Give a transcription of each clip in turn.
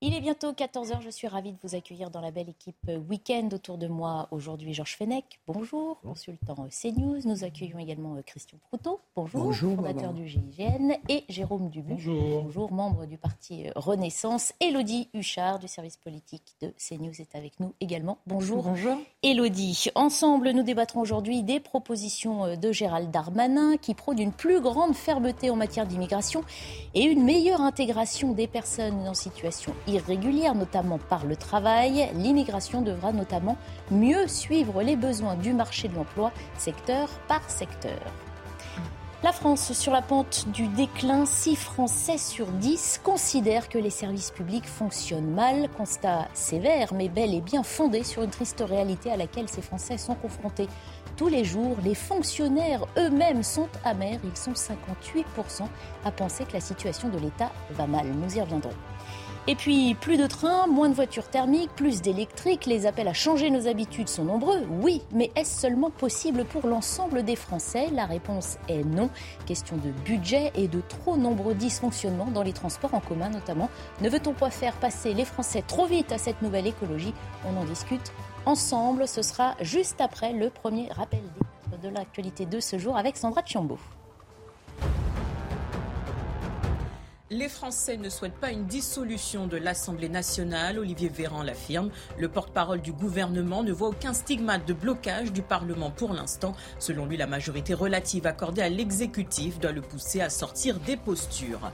Il est bientôt 14h, je suis ravie de vous accueillir dans la belle équipe Week-end. Autour de moi, aujourd'hui, Georges Fenech, bonjour, consultant CNews. Nous accueillons également euh, Christian Proutot, bonjour, Bonjour, fondateur du GIGN, et Jérôme Dubu, Bonjour. membre du parti euh, Renaissance. Élodie Huchard, du service politique de CNews, est avec nous également. Bonjour. Bonjour. Élodie. Ensemble, nous débattrons aujourd'hui des propositions euh, de Gérald Darmanin qui prône une plus grande fermeté en matière d'immigration et une meilleure intégration des personnes en situation irrégulière, notamment par le travail. L'immigration devra notamment mieux suivre les besoins du marché de l'emploi, secteur par secteur. La France, sur la pente du déclin, 6 Français sur 10 considèrent que les services publics fonctionnent mal. Constat sévère, mais bel et bien fondé sur une triste réalité à laquelle ces Français sont confrontés tous les jours. Les fonctionnaires eux-mêmes sont amers. Ils sont 58% à penser que la situation de l'État va mal. Nous y reviendrons. Et puis, plus de trains, moins de voitures thermiques, plus d'électriques, les appels à changer nos habitudes sont nombreux, oui, mais est-ce seulement possible pour l'ensemble des Français? La réponse est non. Question de budget et de trop nombreux dysfonctionnements dans les transports en commun notamment. Ne veut-on pas faire passer les Français trop vite à cette nouvelle écologie? On en discute ensemble, ce sera juste après le premier rappel de l'actualité de ce jour avec Sandra Chiambo. Les Français ne souhaitent pas une dissolution de l'Assemblée nationale, Olivier Véran l'affirme. Le porte-parole du gouvernement ne voit aucun stigmate de blocage du Parlement pour l'instant. Selon lui, la majorité relative accordée à l'exécutif doit le pousser à sortir des postures.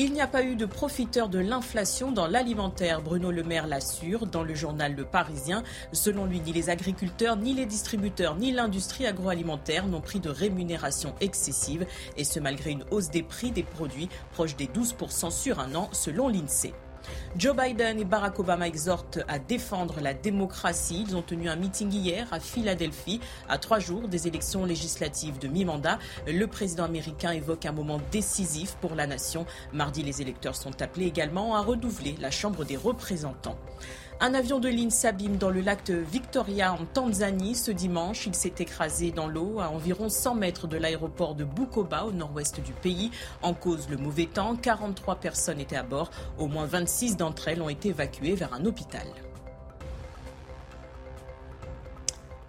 Il n'y a pas eu de profiteurs de l'inflation dans l'alimentaire, Bruno Le Maire l'assure dans le journal Le Parisien. Selon lui, ni les agriculteurs, ni les distributeurs, ni l'industrie agroalimentaire n'ont pris de rémunération excessive, et ce malgré une hausse des prix des produits proche des 12% sur un an, selon l'INSEE. Joe Biden et Barack Obama exhortent à défendre la démocratie. Ils ont tenu un meeting hier à Philadelphie, à trois jours des élections législatives de mi-mandat. Le président américain évoque un moment décisif pour la nation. Mardi, les électeurs sont appelés également à redoubler la Chambre des représentants. Un avion de ligne s'abîme dans le lac de Victoria en Tanzanie ce dimanche. Il s'est écrasé dans l'eau à environ 100 mètres de l'aéroport de Bukoba au nord-ouest du pays. En cause le mauvais temps, 43 personnes étaient à bord. Au moins 26 d'entre elles ont été évacuées vers un hôpital.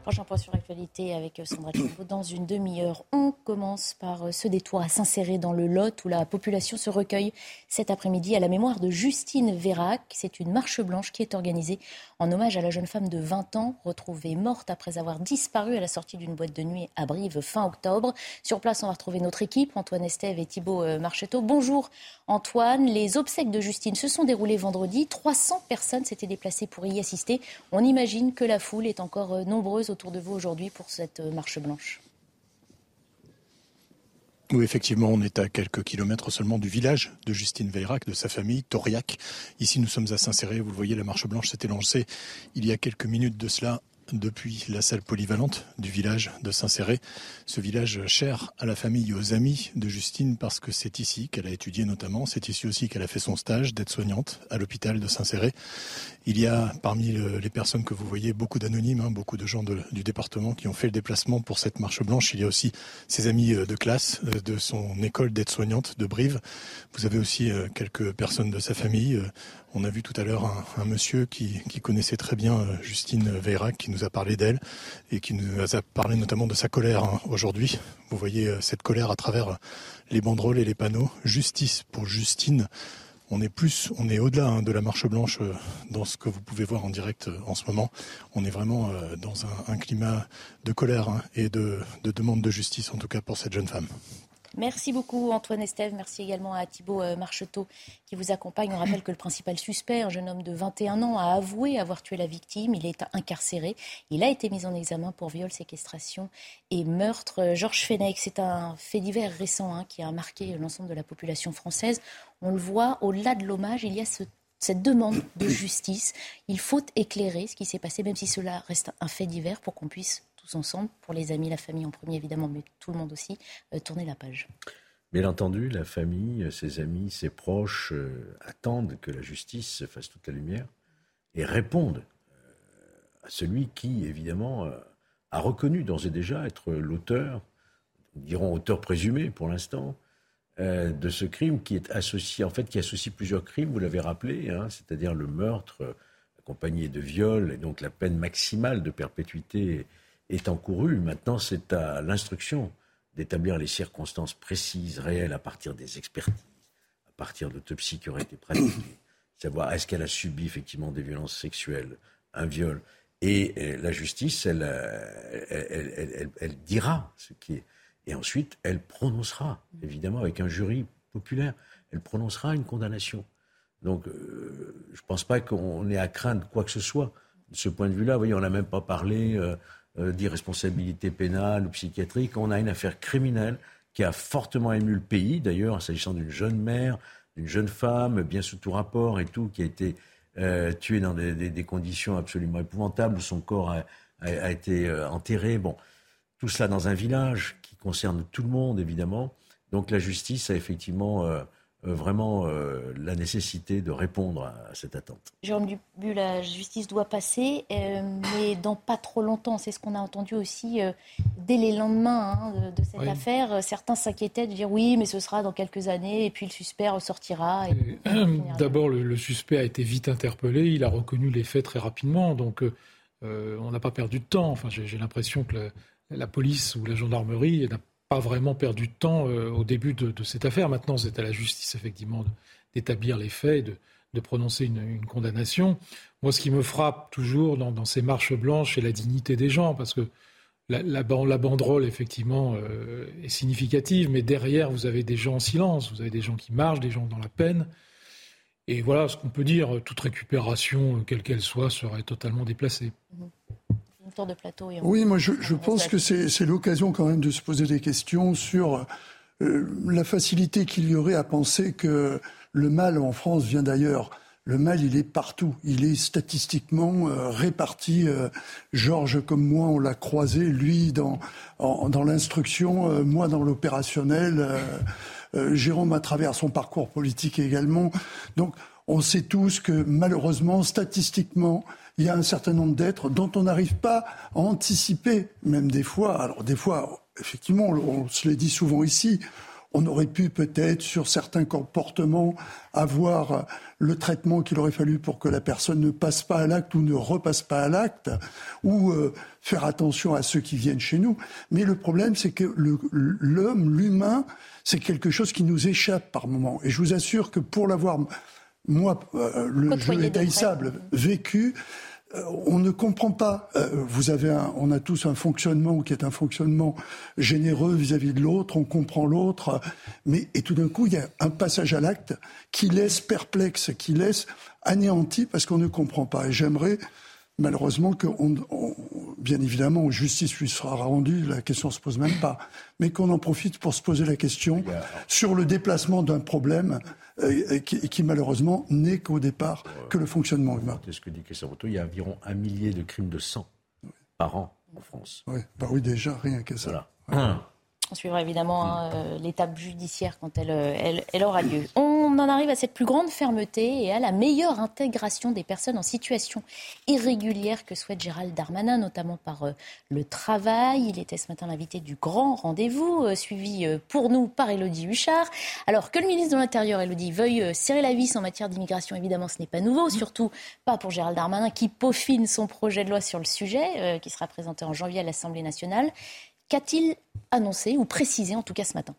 Prochain point sur l'actualité avec Sandra Chiambo. Dans une demi-heure, on commence par ce détour à s'insérer dans le Lot où la population se recueille cet après-midi à la mémoire de Justine Vérac. C'est une marche blanche qui est organisée en hommage à la jeune femme de 20 ans retrouvée morte après avoir disparu à la sortie d'une boîte de nuit à Brive fin octobre. Sur place, on va retrouver notre équipe, Antoine Estève et Thibault euh, Marcheteau. Bonjour Antoine. Les obsèques de Justine se sont déroulées vendredi. 300 personnes s'étaient déplacées pour y assister. On imagine que la foule est encore euh, nombreuse autour de vous aujourd'hui pour cette euh, marche blanche. Oui, effectivement, on est à quelques kilomètres seulement du village de Justine Veyrac, de sa famille, Tauriac. Ici, nous sommes à Saint-Céré. Vous le voyez, la marche blanche s'était lancée il y a quelques minutes de cela depuis la salle polyvalente du village de Saint-Céré. Ce village cher à la famille et aux amis de Justine parce que c'est ici qu'elle a étudié notamment. C'est ici aussi qu'elle a fait son stage d'aide-soignante à l'hôpital de Saint-Céré. Il y a parmi le- les personnes que vous voyez beaucoup d'anonymes, hein, beaucoup de gens du département qui ont fait le déplacement pour cette marche blanche. Il y a aussi ses amis euh, de classe euh, de son école d'aide-soignante de Brive. Vous avez aussi euh, quelques personnes de sa famille. On a vu tout à l'heure un, monsieur qui, connaissait très bien Justine Veyrac, qui nous a parlé d'elle et qui nous a parlé notamment de sa colère hein, aujourd'hui. Vous voyez euh, cette colère à travers euh, les banderoles et les panneaux. Justice pour Justine. On est plus, on est au-delà hein, de la marche blanche euh, dans ce que vous pouvez voir en direct en ce moment. On est vraiment dans un, climat de colère hein, et de demande de justice, en tout cas pour cette jeune femme. Merci beaucoup Antoine Estève. Merci également à Thibault euh, Marcheteau qui vous accompagne. On rappelle que le principal suspect, un jeune homme de 21 ans, a avoué avoir tué la victime. Il est incarcéré. Il a été mis en examen pour viol, séquestration et meurtre. Georges Fenech, c'est un fait divers récent hein, qui a marqué l'ensemble de la population française. On le voit, au-delà de l'hommage, il y a cette demande de justice. Il faut éclairer ce qui s'est passé, même si cela reste un fait divers, pour qu'on puisse ensemble, pour les amis, la famille en premier évidemment, mais tout le monde aussi, euh, tourner la page. Bien entendu, la famille, ses amis, ses proches euh, attendent que la justice fasse toute la lumière et répondent euh, à celui qui, évidemment, a reconnu d'ores et déjà être l'auteur, dirons auteur présumé pour l'instant, de ce crime qui est associé, en fait, qui associe plusieurs crimes, vous l'avez rappelé, hein, c'est-à-dire le meurtre accompagné de viol et donc la peine maximale de perpétuité est encouru. Maintenant, c'est à l'instruction d'établir les circonstances précises, réelles, à partir des expertises, à partir d'autopsies qui auraient été pratiquées, savoir est-ce qu'elle a subi effectivement des violences sexuelles, un viol? Et euh, la justice, elle, euh, elle, elle, dira ce qui est. Et ensuite, elle prononcera, évidemment, avec un jury populaire, elle prononcera une condamnation. Donc, euh, je ne pense pas qu'on ait à craindre quoi que ce soit. De ce point de vue-là, vous voyez, on n'a même pas parlé d'irresponsabilité pénale ou psychiatrique. On a une affaire criminelle qui a fortement ému le pays, d'ailleurs, s'agissant d'une jeune mère, d'une jeune femme, bien sous tout rapport et tout, qui a été euh, tuée dans des, conditions absolument épouvantables, où son corps a, été euh, enterré. Bon, tout cela dans un village qui concerne tout le monde, évidemment. Donc la justice a effectivement euh, vraiment euh, la nécessité de répondre à, cette attente. Jérôme Dubu, la justice doit passer, euh, mais dans pas trop longtemps. C'est ce qu'on a entendu aussi dès les lendemains hein, de, cette affaire. Certains s'inquiétaient de dire oui, mais ce sera dans quelques années, et puis le suspect ressortira. D'abord, le, suspect a été vite interpellé, il a reconnu les faits très rapidement, donc on n'a pas perdu de temps. Enfin, j'ai l'impression que la, la, police ou la gendarmerie n'a pas vraiment perdu de temps euh, au début de, cette affaire. Maintenant, c'est à la justice, effectivement, d'établir les faits, de, de prononcer une, condamnation. Moi, ce qui me frappe toujours dans, ces marches blanches, c'est la dignité des gens, parce que la, la, banderole, effectivement, euh, est significative, mais derrière, vous avez des gens en silence, vous avez des gens qui marchent, des gens dans la peine. Et voilà ce qu'on peut dire, toute récupération, quelle qu'elle soit, serait totalement déplacée. Mmh de plateau. oui, moi je, pense que c'est l'occasion quand même de se poser des questions sur euh, la facilité qu'il y aurait à penser que le mal en France vient d'ailleurs. Le mal, il est partout. Il est statistiquement euh, réparti. Euh, Georges, comme moi, on l'a croisé, lui dans, dans l'instruction, moi dans l'opérationnel, Jérôme à travers son parcours politique également. Donc, on sait tous que malheureusement, statistiquement, il y a un certain nombre d'êtres dont on n'arrive pas à anticiper, même des fois. Alors des fois, effectivement, on, se l'est dit souvent ici, on aurait pu peut-être, sur certains comportements, avoir le traitement qu'il aurait fallu pour que la personne ne passe pas à l'acte ou ne repasse pas à l'acte, ou euh, faire attention à ceux qui viennent chez nous. Mais le problème, c'est que l'homme, l'humain, c'est quelque chose qui nous échappe par moment. Et je vous assure que pour l'avoir, moi, euh, le jeu est vécu, on ne comprend pas. Euh, vous avez on a tous un fonctionnement qui est un fonctionnement généreux vis-à-vis de l'autre. On comprend l'autre, mais et tout d'un coup, il y a un passage à l'acte qui laisse perplexe, qui laisse anéanti parce qu'on ne comprend pas. Et j'aimerais malheureusement que, bien évidemment, justice lui sera rendue, la question ne se pose même pas, mais qu'on en profite pour se poser la question sur le déplacement d'un problème euh, qui, malheureusement n'est qu'au départ que le fonctionnement humain. C'est ce que dit Il y a environ un millier de crimes de sang par an en France. Oui, bah oui déjà, rien que ça. On suivra évidemment hein, euh, l'étape judiciaire quand elle, euh, elle, aura lieu. On en arrive à cette plus grande fermeté et à la meilleure intégration des personnes en situation irrégulière que souhaite Gérald Darmanin, notamment par euh, le travail. Il était ce matin l'invité du grand rendez-vous, suivi pour nous par Elodie Huchard. Alors que le ministre de l'Intérieur, Elodie, veuille serrer la vis en matière d'immigration, évidemment, ce n'est pas nouveau, surtout pas pour Gérald Darmanin qui peaufine son projet de loi sur le sujet, qui sera présenté en janvier à l'Assemblée nationale. Qu'a-t-il annoncé ou précisé en tout cas ce matin.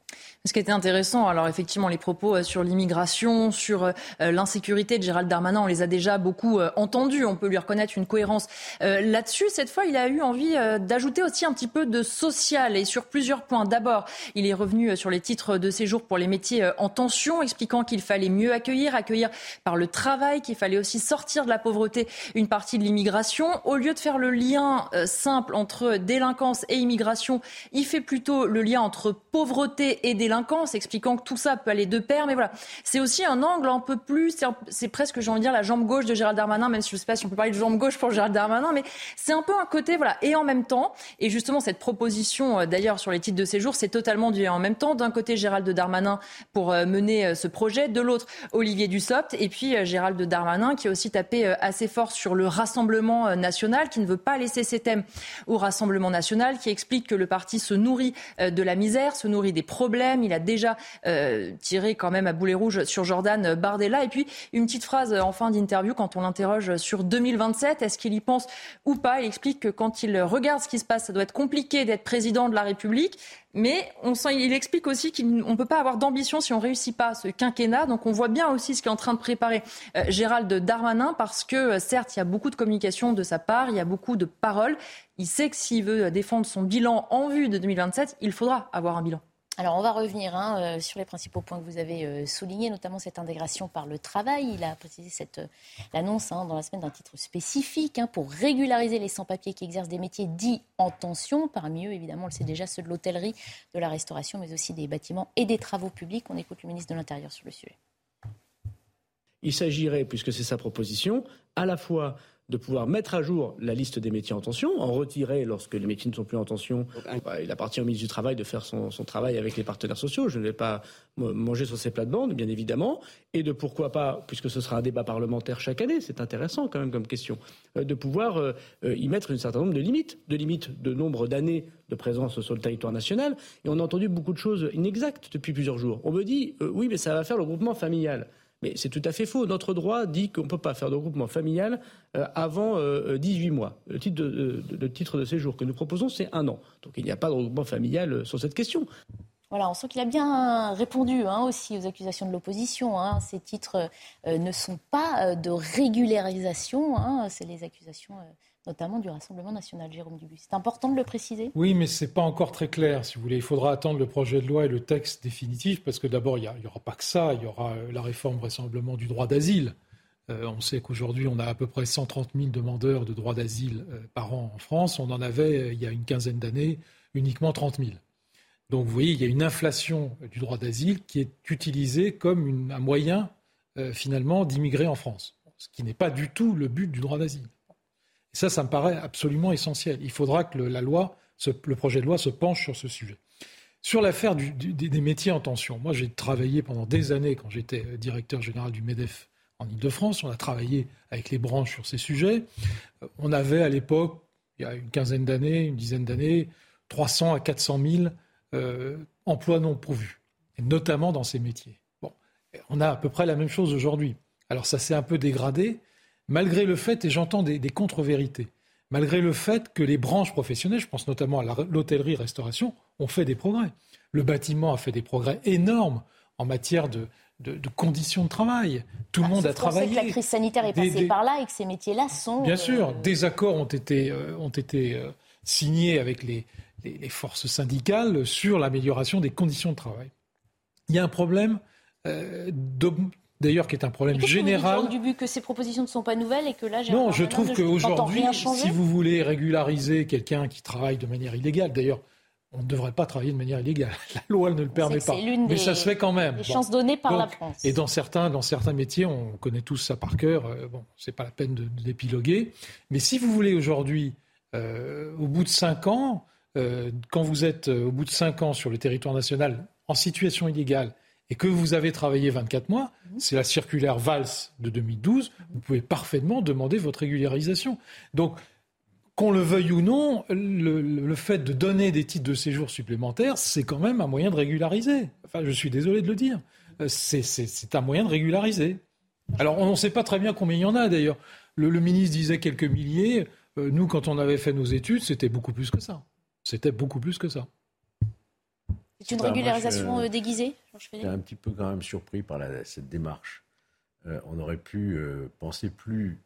Ce qui était intéressant, alors effectivement les propos euh, sur l'immigration, sur euh, l'insécurité de Gérald Darmanin, on les a déjà beaucoup euh, entendus, on peut lui reconnaître une cohérence là-dessus. Cette fois, il a eu envie d'ajouter aussi un petit peu de social et sur plusieurs points. D'abord, il est revenu sur les titres de séjour pour les métiers en tension, expliquant qu'il fallait mieux accueillir, accueillir par le travail, qu'il fallait aussi sortir de la pauvreté une partie de l'immigration. Au lieu de faire le lien simple entre délinquance et immigration, il fait plus plutôt le lien entre pauvreté et délinquance, expliquant que tout ça peut aller de pair. Mais voilà, c'est aussi un angle un peu plus, c'est presque, j'ai envie de dire, la jambe gauche de Gérald Darmanin, même si je ne sais pas si on peut parler de jambe gauche pour Gérald Darmanin, mais c'est un peu un côté, voilà, et en même temps. Et justement, cette proposition, euh, d'ailleurs, sur les titres de séjour, c'est totalement du en même temps. D'un côté, Gérald Darmanin pour euh, mener euh, ce projet, de l'autre, Olivier Dussopt, et puis Gérald Darmanin qui a aussi tapé assez fort sur le Rassemblement national, qui ne veut pas laisser ses thèmes au Rassemblement national, qui explique que le parti se nourrit euh, de la misère, se nourrit des problèmes. Il a déjà euh, tiré quand même à boulet rouge sur Jordan Bardella. Et puis une petite phrase en fin d'interview quand on l'interroge sur 2027. Est-ce qu'il y pense ou pas? Il explique que quand il regarde ce qui se passe, ça doit être compliqué d'être président de la République. Mais on sent, il explique aussi qu'on ne peut pas avoir d'ambition si on ne réussit pas ce quinquennat. Donc on voit bien aussi ce qu'est en train de préparer euh, Gérald Darmanin parce que certes, il y a beaucoup de communication de sa part, il y a beaucoup de paroles. Il sait que s'il veut défendre son bilan en vue de 2027, il faudra avoir un bilan. Alors on va revenir hein, euh, sur les principaux points que vous avez euh, soulignés, notamment cette intégration par le travail. Il a précisé cette euh, l'annonce hein, dans la semaine d'un titre spécifique hein, pour régulariser les sans-papiers qui exercent des métiers dits en tension. Parmi eux, évidemment, on le sait déjà, ceux de l'hôtellerie, de la restauration, mais aussi des bâtiments et des travaux publics. On écoute le ministre de l'Intérieur sur le sujet. Il s'agirait, puisque c'est sa proposition, à la fois de pouvoir mettre à jour la liste des métiers en tension, en retirer lorsque les métiers ne sont plus en tension. Bah, il appartient au ministre du Travail de faire son, travail avec les partenaires sociaux. Je ne vais pas manger sur ces plates-bandes, bien évidemment. Et de pourquoi pas, puisque ce sera un débat parlementaire chaque année, c'est intéressant quand même comme question, euh, de pouvoir euh, euh, y mettre un certain nombre de limites, de limites de nombre d'années de présence sur le territoire national. Et on a entendu beaucoup de choses inexactes depuis plusieurs jours. On me dit, oui, mais ça va faire le groupement familial. Mais c'est tout à fait faux. Notre droit dit qu'on ne peut pas faire de regroupement familial euh, avant 18 euh, mois. Le titre de, séjour que nous proposons, c'est un an. Donc il n'y a pas de regroupement familial euh, sur cette question. Voilà, on sent qu'il a bien répondu hein, aussi aux accusations de l'opposition. Hein. Ces titres ne sont pas de régularisation, hein. c'est les accusations notamment du Rassemblement national, Jérôme Dubu. C'est important de le préciser Oui, mais ce n'est pas encore très clair, si vous voulez. Il faudra attendre le projet de loi et le texte définitif, parce que d'abord, il n'y aura pas que ça, il y aura euh, la réforme vraisemblablement du droit d'asile. Euh, on sait qu'aujourd'hui, on a à peu près 130 000 demandeurs de droit d'asile euh, par an en France. On en avait, il y a une quinzaine d'années, uniquement 30 000. Donc vous voyez, il y a une inflation du droit d'asile qui est utilisée comme un moyen, finalement, d'immigrer en France, ce qui n'est pas du tout le but du droit d'asile. Et ça, ça me paraît absolument essentiel. Il faudra que le, la loi, le projet de loi se penche sur ce sujet. Sur l'affaire des métiers en tension, moi j'ai travaillé pendant des années quand j'étais directeur général du MEDEF en Ile-de-France. On a travaillé avec les branches sur ces sujets. Euh, on avait à l'époque, il y a une quinzaine d'années, une dizaine d'années, 300 à 400 000 euh, emplois non pourvus, notamment dans ces métiers. Bon, on a à peu près la même chose aujourd'hui. Alors ça s'est un peu dégradé, malgré le fait, et j'entends des, contre-vérités, malgré le fait que les branches professionnelles, je pense notamment à l'hôtellerie-restauration, ont fait des progrès. Le bâtiment a fait des progrès énormes en matière de, conditions de travail. Tout le ah, monde a travaillé. que la crise sanitaire est passée par là et que ces métiers-là sont. Bien sûr, euh, des accords ont été, euh, ont été euh, signés avec les, les, forces syndicales sur l'amélioration des conditions de travail. Il y a un problème d'ailleurs qui est un problème général. du but que ces propositions ne sont pas nouvelles et que là, non, je trouve qu'aujourd'hui, si vous voulez régulariser quelqu'un qui travaille de manière illégale, d'ailleurs, on ne devrait pas travailler de manière illégale. La loi ne le permet pas. Mais ça se fait quand même. Les chances données par la France. Et dans certains, dans certains métiers, on connaît tous ça par cœur. Euh, bon, c'est pas la peine de, d'épiloguer. Mais si vous voulez aujourd'hui, euh, au bout de cinq ans, euh, quand vous êtes au bout de cinq ans sur le territoire national en situation illégale et que vous avez travaillé 24 mois, mhm. c'est la circulaire Valls de 2012, vous pouvez parfaitement demander votre régularisation. Donc, qu'on le veuille ou non, le, fait de donner des titres de séjour supplémentaires, c'est quand même un moyen de régulariser. Enfin, je suis désolé de le dire. Euh, c'est un moyen de régulariser. Alors, on ne sait pas très bien combien il y en a d'ailleurs. Le, ministre disait quelques milliers. Euh, nous, quand on avait fait nos études, c'était beaucoup plus que ça. C'était beaucoup plus que ça. C'est une régularisation déguisée Je suis un petit peu quand même surpris par cette démarche. on aurait pu penser plus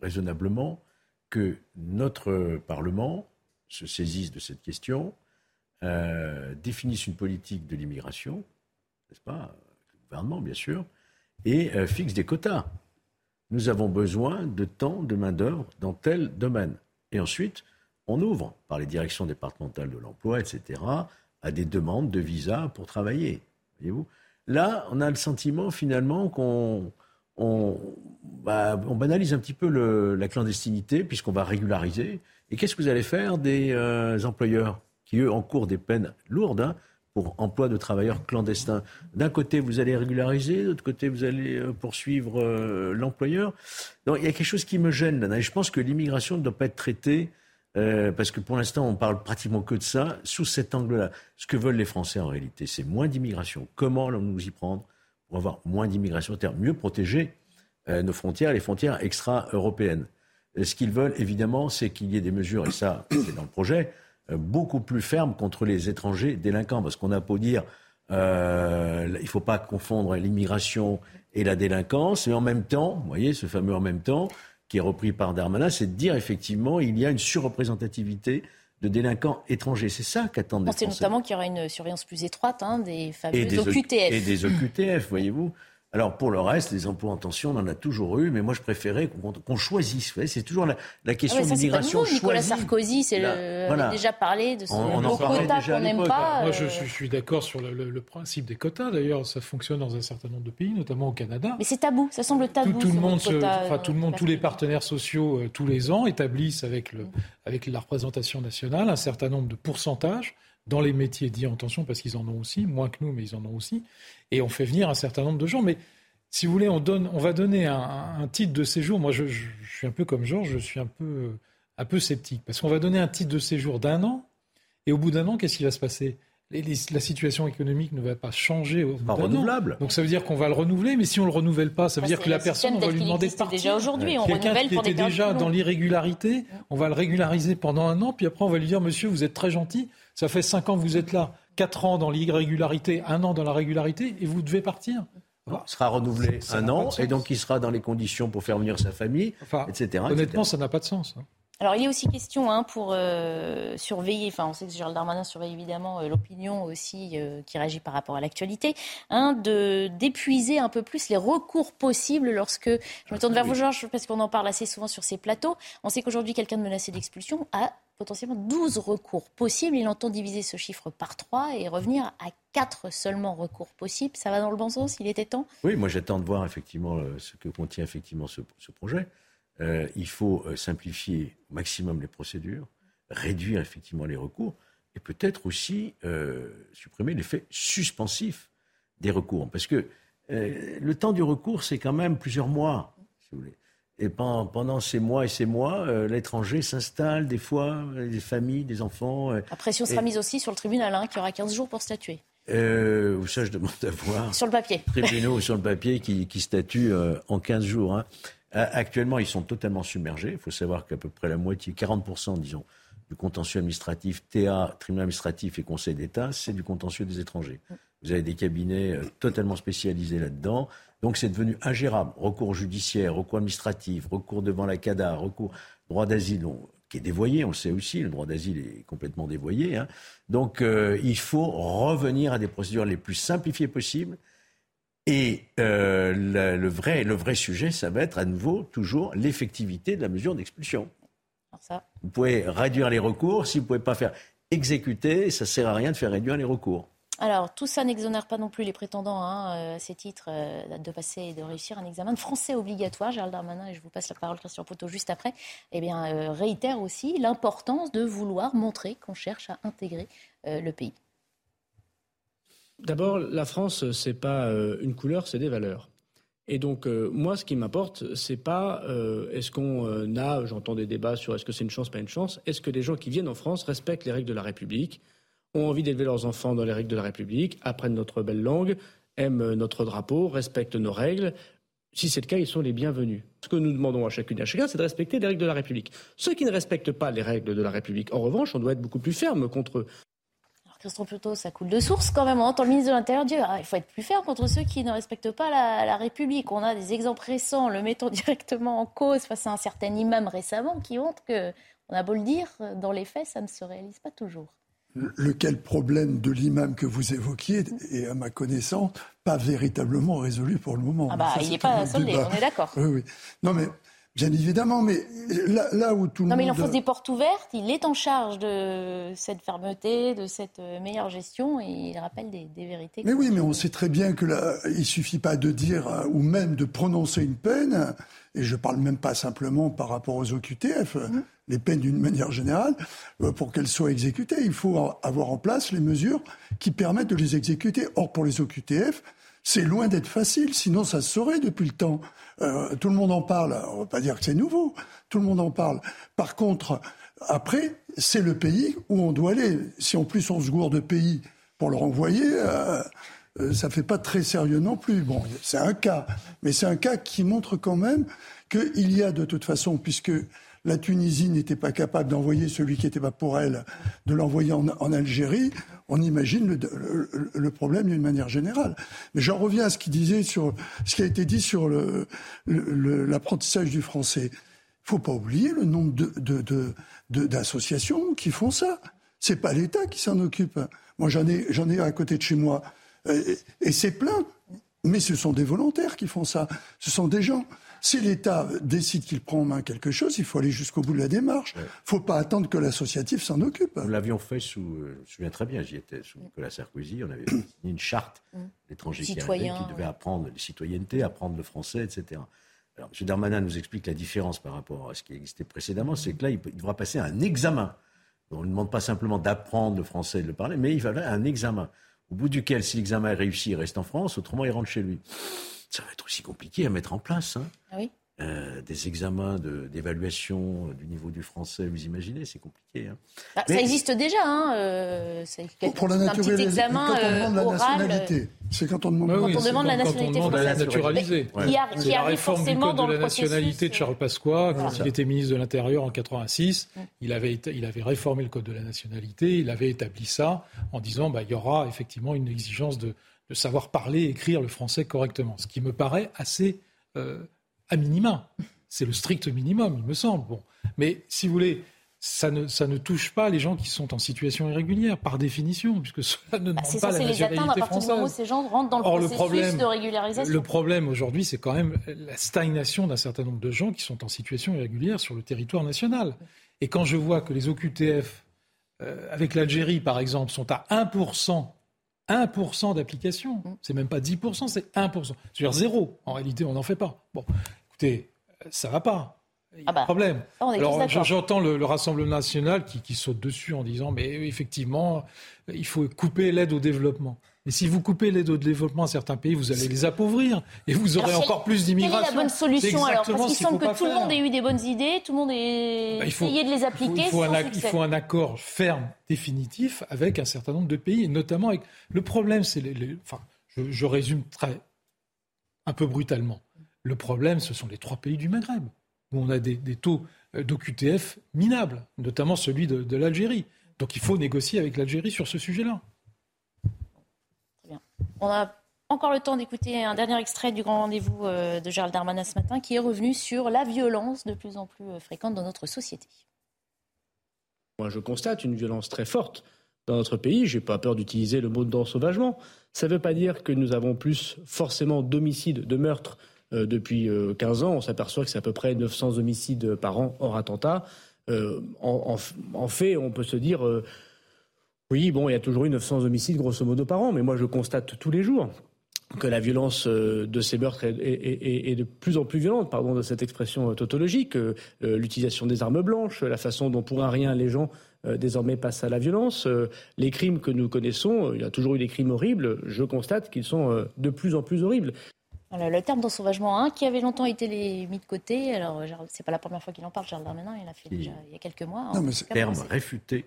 raisonnablement que notre Parlement se saisisse de cette question, euh, définisse une politique de l'immigration, n'est-ce pas Le gouvernement, bien sûr, et euh, fixe des quotas. Nous avons besoin de temps de main-d'œuvre dans tel domaine. Et ensuite, on ouvre, par les directions départementales de l'emploi, etc., à des demandes de visa pour travailler. Voyez-vous Là, on a le sentiment finalement qu'on bah, on, banalise un petit peu la clandestinité puisqu'on va régulariser. Et qu'est-ce que vous allez faire des euh, employeurs qui, eux, encourent des peines lourdes hein, pour emploi de travailleurs clandestins? D'un côté, vous allez régulariser, de l'autre côté, vous allez euh, poursuivre euh, l'employeur. Donc, il y a quelque chose qui me gêne là. Et je pense que l'immigration ne doit pas être traitée parce que pour l'instant, on parle pratiquement que de ça, sous cet angle-là. Ce que veulent les Français en réalité, c'est moins d'immigration. Comment allons-nous y prendre pour avoir moins d'immigration, c'est-à-dire mieux protéger euh, nos frontières, les frontières extra-européennes? Ce qu'ils veulent, évidemment, c'est qu'il y ait des mesures, et ça, c'est dans le projet, euh, beaucoup plus fermes contre les étrangers délinquants. Parce qu'on a beau dire, euh, il ne faut pas confondre l'immigration et la délinquance, mais en même temps, vous voyez, ce fameux en même temps, qui est repris par Darmanin, c'est de dire effectivement, il y a une surreprésentation de délinquants étrangers. C'est ça qu'attendent les Français. C'est notamment qu'il y aura une surveillance plus étroite hein, des fameux OQTF. Et des OQTF, voyez-vous. Alors pour le reste, les emplois en tension, on en a toujours eu, mais moi je préférais qu'on choisisse. C'est toujours la, la question ah de l'immigration choisie. Nicolas Sarkozy c'est a déjà parlé de ce on, on quota qu'on n'aime pas. Moi je, euh. suis d'accord sur le, principe des quotas. D'ailleurs, ça fonctionne dans un certain nombre de pays, notamment au Canada. Mais c'est tabou, ça semble tabou. Tout, le monde, enfin, tout le monde, tous les partenaires sociaux, euh, tous les ans, établissent avec, le, avec la représentation nationale un certain nombre de pourcentages dans les métiers dits en parce qu'ils en ont aussi, moins que nous, mais ils en ont aussi, et on fait venir un certain nombre de gens. Mais si vous voulez, on, donne, on va donner un, titre de séjour. Moi, je, suis un peu comme Georges, je suis un peu, un peu sceptique, parce qu'on va donner un titre de séjour d'un an, et au bout d'un an, qu'est-ce qui va se passer? La situation économique ne va pas changer au bout renouvelable. Donc ça veut dire qu'on va le renouveler, mais si on le renouvelle pas, ça veut dire que la personne, on va lui demander de partir. déjà aujourd'hui, on Quelqu'un qui était déjà dans l'irrégularité, on va le régulariser pendant un an, puis après on va lui dire, monsieur, vous êtes très gentil, ça fait cinq ans que vous êtes là, quatre ans dans l'irrégularité, un an dans la régularité, et vous devez partir. Il sera renouvelé un an, et donc il sera dans les conditions pour faire venir sa famille, etc. Honnêtement, ça n'a pas de sens. Hein. Alors, il a aussi question hein, pour euh, surveiller, enfin, on sait que Gérald Darmanin surveille évidemment euh, l'opinion aussi euh, qui réagit par rapport à l'actualité, hein, de d'épuiser un peu plus les recours possibles lorsque. Je me tourne vers vous, Georges, parce qu'on en parle assez souvent sur ces plateaux. On sait qu'aujourd'hui, quelqu'un de menacé d'expulsion a potentiellement 12 recours possibles. Il entend diviser ce chiffre par 3 et revenir à 4 seulement recours possibles. Ça va dans le bon sens? Il était temps? Oui, moi j'attends de voir effectivement ce que contient effectivement ce projet. Euh, il faut euh, simplifier au maximum les procédures, réduire effectivement les recours et peut-être aussi euh, supprimer l'effet suspensif des recours. Parce que le temps du recours, c'est quand même plusieurs mois, si vous voulez. Et pendant, ces mois et ces mois, l'étranger s'installe, des fois, des familles, des enfants. La pression sera mise aussi sur le tribunal, hein, qui aura 15 jours pour statuer. Euh, ça, je demande à voir. Sur le papier. Tribunaux sur le papier qui, qui statuent en 15 jours. Hein. Euh, actuellement, ils sont totalement submergés. Il faut savoir qu'à peu près la moitié, 40%, disons, du contentieux administratif, TA, tribunal administratif et Conseil d'État, c'est du contentieux des étrangers. Vous avez des cabinets euh, totalement spécialisés là-dedans. Donc c'est devenu ingérable. Recours judiciaire, recours administratif, recours devant la CADA, recours droit d'asile, qui est dévoyé, on le sait aussi, le droit d'asile est complètement dévoyé. Hein. Donc euh, il faut revenir à des procédures les plus simplifiées possibles et euh, le, vrai, le vrai sujet, ça va être à nouveau toujours l'effectivité de la mesure d'expulsion. Vous pouvez réduire les recours, si vous ne pouvez pas faire exécuter, ça ne sert à rien de faire réduire les recours. Alors, tout ça n'exonère pas non plus les prétendants hein, euh, à ces titres euh, de passer et de réussir un examen de français obligatoire. Gérald Darmanin, et je vous passe la parole, Christian Poteau, juste après, eh bien, réitère aussi l'importance de vouloir montrer qu'on cherche à intégrer le pays. D'abord, la France, c'est pas euh, une couleur, c'est des valeurs. Et donc, euh, moi, ce qui m'importe, c'est pas euh, est-ce qu'on a, j'entends des débats sur est-ce que c'est une chance, pas une chance, est-ce que les gens qui viennent en France respectent les règles de la République, ont envie d'élever leurs enfants dans les règles de la République, apprennent notre belle langue, aiment notre drapeau, respectent nos règles. Si c'est le cas, ils sont les bienvenus. Ce que nous demandons à chacune et à chacun, c'est de respecter les règles de la République. Ceux qui ne respectent pas les règles de la République, en revanche, on doit être beaucoup plus ferme contre eux. Christian Pluto, ça coule de source quand même. On entend le ministre de l'Intérieur dire ah, il faut être plus ferme contre ceux qui ne respectent pas la, République. On a des exemples récents, le mettant directement en cause face à un certain imam récemment, qui montre que, on a beau le dire, dans les faits, ça ne se réalise pas toujours. Lequel problème de l'imam que vous évoquiez est, à ma connaissance, pas véritablement résolu pour le moment. Ah bah, il n'est pas soldé, on est d'accord. Oui, oui. Non, mais Bien évidemment, mais là, où tout le monde... Non, mais il enfonce des portes ouvertes, il est en charge de cette fermeté, de cette euh, meilleure gestion, et il rappelle des, vérités. Mais oui, mais on sait très bien que là, il suffit pas de dire, euh, ou même de prononcer une peine, et je parle même pas simplement par rapport aux OQTF, mmh. les peines d'une manière générale, euh, pour qu'elles soient exécutées. Il faut avoir en place les mesures qui permettent de les exécuter. Or, pour les OQTF, c'est loin d'être facile, sinon ça se saurait depuis le temps. Euh, tout le monde en parle, on ne va pas dire que c'est nouveau, tout le monde en parle. Par contre, après, c'est le pays où on doit aller. Si en plus on se gourde de pays pour le renvoyer, euh, euh, ça ne fait pas très sérieux non plus. Bon, c'est un cas, mais c'est un cas qui montre quand même qu'il y a de toute façon, puisque la Tunisie n'était pas capable d'envoyer celui qui n'était pas pour elle, de l'envoyer en, Algérie, on imagine le, problème d'une manière générale. Mais j'en reviens à ce qui disait sur ce qui a été dit sur l'apprentissage du français. Il faut pas oublier le nombre d'associations qui font ça. C'est pas l'État qui s'en occupe. Moi, j'en ai, ai à côté de chez moi, et, et c'est plein. Mais ce sont des volontaires qui font ça. Ce sont des gens. Si l'État décide qu'il prend en main quelque chose, il faut aller jusqu'au bout de la démarche. Il ne faut pas attendre que l'associatif s'en occupe. Nous l'avions fait sous, euh, je me souviens très bien, j'y étais, sous Nicolas Sarkozy, on avait signé une charte mm. d'étrangers qui, qui devait apprendre les citoyennetés, apprendre le français, etc. Alors, M. Darmanin nous explique la différence par rapport à ce qui existait précédemment, c'est que là, il, devra passer un examen. On ne demande pas simplement d'apprendre le français et de le parler, mais il va avoir un examen, au bout duquel, si l'examen est réussi, il reste en France, autrement, il rentre chez lui ça va être aussi compliqué à mettre en place. Hein. Ah oui euh, des examens d'évaluation du niveau du français, vous imaginez, c'est compliqué. Hein. Bah, ça existe déjà. Hein, euh, pour, la un petit examen quand on demande la euh, nationalité. C'est quand on demande, oui, quand on demande la nationalité quand on demande la naturaliser. Qui, la réforme du code de la nationalité de Charles Pasqua, quand il était ministre de l'Intérieur en 86, mm. il, avait, il avait réformé le code de la nationalité, il avait établi ça en disant bah, il y aura effectivement une exigence de de savoir parler et écrire le français correctement, ce qui me paraît assez euh, à minima. C'est le strict minimum, il me semble. Bon. Mais si vous voulez, ça ne, ça ne touche pas les gens qui sont en situation irrégulière, par définition, puisque cela ne bah, demande pas la nationalité française. Où ces gens rentrent dans le Or, processus le problème, de régularisation. Le problème aujourd'hui, c'est quand même la stagnation d'un certain nombre de gens qui sont en situation irrégulière sur le territoire national. Et quand je vois que les OQTF, euh, avec l'Algérie par exemple, sont à 1% 1% d'application. Mm. C'est même pas 10%, c'est 1%. C'est-à-dire zéro. En réalité, on n'en fait pas. Bon, écoutez, ça va pas. Il y a ah bah, problème. Alors j'entends le, Rassemblement national qui, qui, saute dessus en disant mais effectivement, il faut couper l'aide au développement. Mais si vous coupez l'aide au développement à certains pays, vous allez les appauvrir et vous aurez encore plus d'immigration. Quelle est la bonne solution alors Parce qu'il semble que tout le monde ait eu des bonnes idées, tout le monde ait bah, essayé de les appliquer. Il faut, un, il faut, un, accord ferme, définitif, avec un certain nombre de pays, et notamment avec. Le problème, c'est les, Enfin, je, résume très, un peu brutalement. Le problème, ce sont les trois pays du Maghreb, où on a des, taux euh, d'OQTF minables, notamment celui de l'Algérie. Donc il faut négocier avec l'Algérie sur ce sujet-là. On a encore le temps d'écouter un dernier extrait du grand rendez-vous euh, de Gérald Darmanin ce matin qui est revenu sur la violence de plus en plus euh, fréquente dans notre société. Moi, je constate une violence très forte dans notre pays. Je n'ai pas peur d'utiliser le mot d'ensauvagement. Ça ne veut pas dire que nous avons plus forcément d'homicides, de meurtres euh, depuis 15 ans. On s'aperçoit que c'est à peu près 900 homicides par an hors attentat. En, en, fait, on peut se dire oui, bon, il y a toujours eu 900 homicides grosso modo par an, mais moi je constate tous les jours que la violence euh, de ces meurtres est, de plus en plus violente, pardon de cette expression euh, tautologique, euh, l'utilisation des armes blanches, la façon dont pour un rien les gens désormais passent à la violence, les crimes que nous connaissons, il y a toujours eu des crimes horribles, je constate qu'ils sont de plus en plus horribles. le terme d'ensauvagement 1 qui avait longtemps été mis de côté, alors c'est pas la première fois qu'il en parle, Charles Darmanin, il l'a fait déjà il y a quelques mois. Non, mais terme réfuté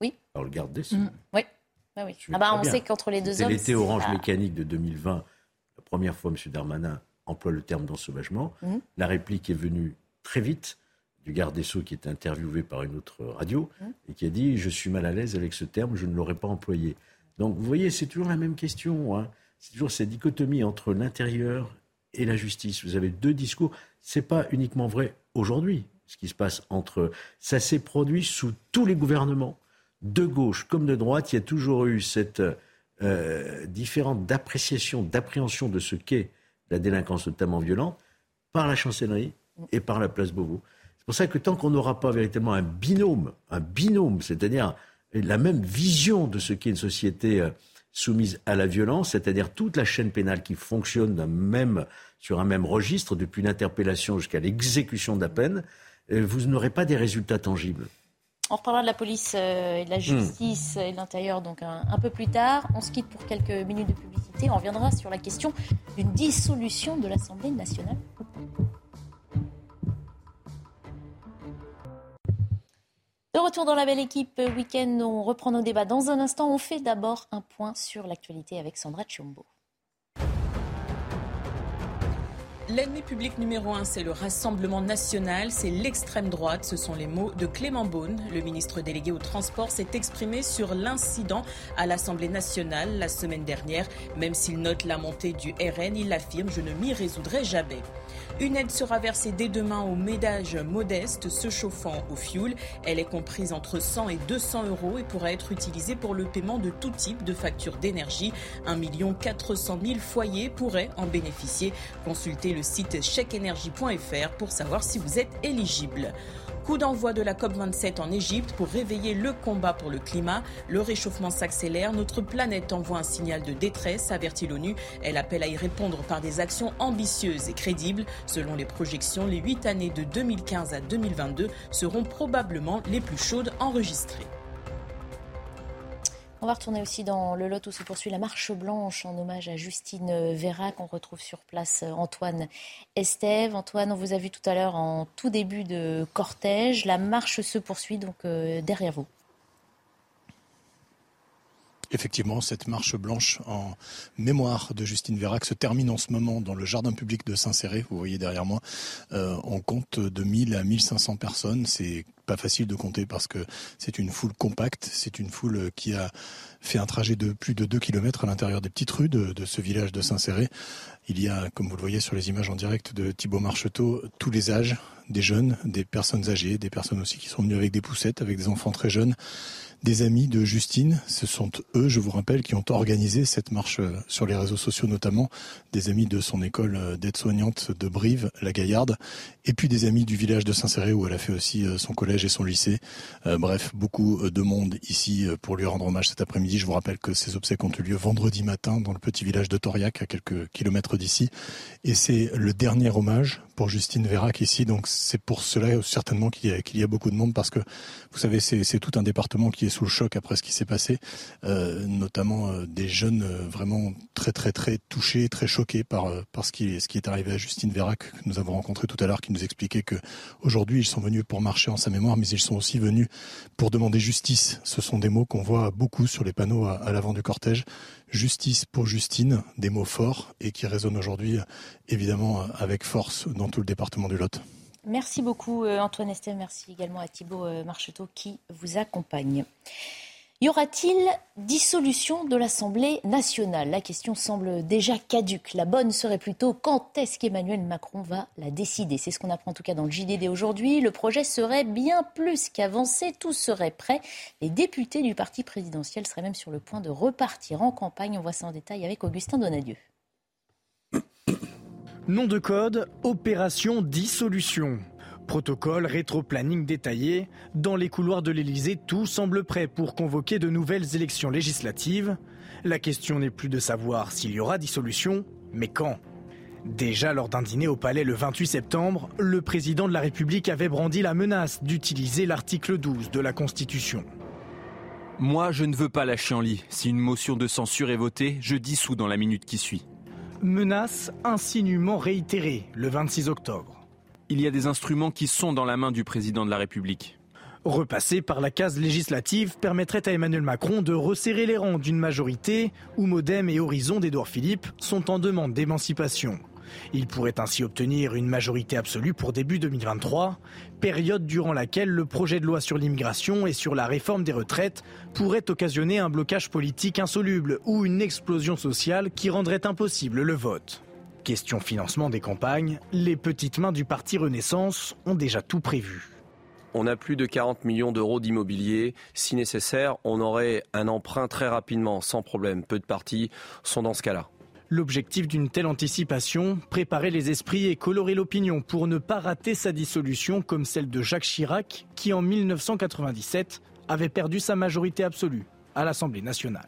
oui. Alors le garde des Sceaux. Mm. Oui. oui. Ah bah, on sait qu'entre les deux hommes. l'été orange mécanique de 2020. La première fois, M. Darmanin emploie le terme d'ensauvagement. Mm. La réplique est venue très vite du garde des Sceaux qui est interviewé par une autre radio mmh. et qui a dit Je suis mal à l'aise avec ce terme, je ne l'aurais pas employé. Donc vous voyez, c'est toujours la même question. Hein. C'est toujours cette dichotomie entre l'intérieur et la justice. Vous avez deux discours. Ce n'est pas uniquement vrai aujourd'hui, ce qui se passe entre. Ça s'est produit sous tous les gouvernements, de gauche comme de droite. Il y a toujours eu cette euh, différente d'appréciation, d'appréhension de ce qu'est la délinquance, notamment violente, par la chancellerie et par la place Beauvau. C'est pour ça que tant qu'on n'aura pas véritablement un binôme, un binôme, c'est-à-dire la même vision de ce qu'est une société euh, soumise à la violence, c'est-à-dire toute la chaîne pénale qui fonctionne même, sur un même registre, depuis l'interpellation jusqu'à l'exécution de la peine, euh, vous n'aurez pas des résultats tangibles. On reparlera de la police euh, et de la hmm. justice et de l'intérieur donc un, un, peu plus tard. On se quitte pour quelques minutes de publicité. On reviendra sur la question d'une dissolution de l'Assemblée nationale. De retour dans la belle équipe week-end, on reprend nos débats dans un instant. On fait d'abord un point sur l'actualité avec Sandra Chiombo. L'ennemi public numéro un, c'est le Rassemblement national, c'est l'extrême droite. Ce sont les mots de Clément Beaune. Le ministre délégué au transport s'est exprimé sur l'incident à l'Assemblée nationale la semaine dernière. Même s'il note la montée du RN, il affirme Je ne m'y résoudrai jamais. Une aide sera versée dès demain aux ménages modestes se chauffant au fioul. Elle est comprise entre 100 et 200 euros et pourra être utilisée pour le paiement de tout type de factures d'énergie. 1 400 000 foyers pourraient en bénéficier. Consultez le site chèqueénergie.fr pour savoir si vous êtes éligible. Coup d'envoi de la COP27 en Égypte pour réveiller le combat pour le climat. Le réchauffement s'accélère. Notre planète envoie un signal de détresse, avertit l'ONU. Elle appelle à y répondre par des actions ambitieuses et crédibles. Selon les projections, les huit années de 2015 à 2022 seront probablement les plus chaudes enregistrées. On va retourner aussi dans le lot où se poursuit la marche blanche en hommage à Justine Vérac. On retrouve sur place Antoine Estève. Antoine, on vous a vu tout à l'heure en tout début de cortège. La marche se poursuit donc euh, derrière vous. Effectivement, cette marche blanche en mémoire de Justine Vérac se termine en ce moment dans le jardin public de Saint-Céré. Vous voyez derrière moi, euh, on compte de 1000 à 1500 personnes. C'est pas facile de compter parce que c'est une foule compacte. C'est une foule qui a fait un trajet de plus de 2 km à l'intérieur des petites rues de, ce village de Saint-Céré. Il y a, comme vous le voyez sur les images en direct de Thibaut Marcheteau, tous les âges, des jeunes, des personnes âgées, des personnes aussi qui sont venues avec des poussettes, avec des enfants très jeunes des amis de Justine. Ce sont eux, je vous rappelle, qui ont organisé cette marche euh, sur les réseaux sociaux notamment, des amis de son école euh, d'aide-soignante de Brive, la Gaillarde, et puis des amis du village de Saint-Céré où elle a fait aussi euh, son collège et son lycée. bref, beaucoup de monde ici pour lui rendre hommage cet après-midi. Je vous rappelle que ces obsèques ont eu lieu vendredi matin dans le petit village de Toriac, à quelques kilomètres d'ici. Et c'est le dernier hommage pour Justine Vérac ici. Donc c'est pour cela certainement qu'il y, y, a beaucoup de monde parce que vous savez, c'est tout un département qui sous le choc après ce qui s'est passé, euh, notamment euh, des jeunes euh, vraiment très très très touchés, très choqués par ce qui est arrivé à Justine Vérac que nous avons rencontré tout à l'heure, qui nous expliquait que aujourd'hui ils sont venus pour marcher en sa mémoire, mais ils sont aussi venus pour demander justice. Ce sont des mots qu'on voit beaucoup sur les panneaux à l'avant du cortège. Justice pour Justine, des mots forts et qui résonnent aujourd'hui évidemment avec force dans tout le département du Lot. Merci beaucoup euh, Antoine Estelle, merci également à Thibault euh, Marcheteau qui vous accompagne. Y aura-t-il dissolution de l'Assemblée nationale? La question semble déjà caduque. La bonne serait plutôt quand est-ce qu'Emmanuel Macron va la décider? C'est ce qu'on apprend en tout cas dans le JDD aujourd'hui. Le projet serait bien plus qu'avancé, tout serait prêt. Les députés du parti présidentiel seraient même sur le point de repartir en campagne. On voit ça en détail avec Augustin Donadieu. Nom de code, opération dissolution. Protocole, rétro-planning détaillé. Dans les couloirs de l'Elysée, tout semble prêt pour convoquer de nouvelles élections législatives. La question n'est plus de savoir s'il y aura dissolution, mais quand. Déjà lors d'un dîner au palais le 28 septembre, le président de la République avait brandi la menace d'utiliser l'article 12 de la Constitution. Moi, je ne veux pas lâcher en lit. Si une motion de censure est votée, je dissous dans la minute qui suit menace insinuement réitérée le 26 octobre. Il y a des instruments qui sont dans la main du président de la République. Repasser par la case législative permettrait à Emmanuel Macron de resserrer les rangs d'une majorité où Modem et Horizon d'Édouard Philippe sont en demande d'émancipation. Il pourrait ainsi obtenir une majorité absolue pour début 2023, période durant laquelle le projet de loi sur l'immigration et sur la réforme des retraites pourrait occasionner un blocage politique insoluble ou une explosion sociale qui rendrait impossible le vote. Question financement des campagnes, les petites mains du parti Renaissance ont déjà tout prévu. On a plus de 40 millions d'euros d'immobilier. Si nécessaire, on aurait un emprunt très rapidement, sans problème. Peu de partis sont dans ce cas-là. L'objectif d'une telle anticipation, préparer les esprits et colorer l'opinion pour ne pas rater sa dissolution comme celle de Jacques Chirac, qui en 1997 avait perdu sa majorité absolue à l'Assemblée nationale.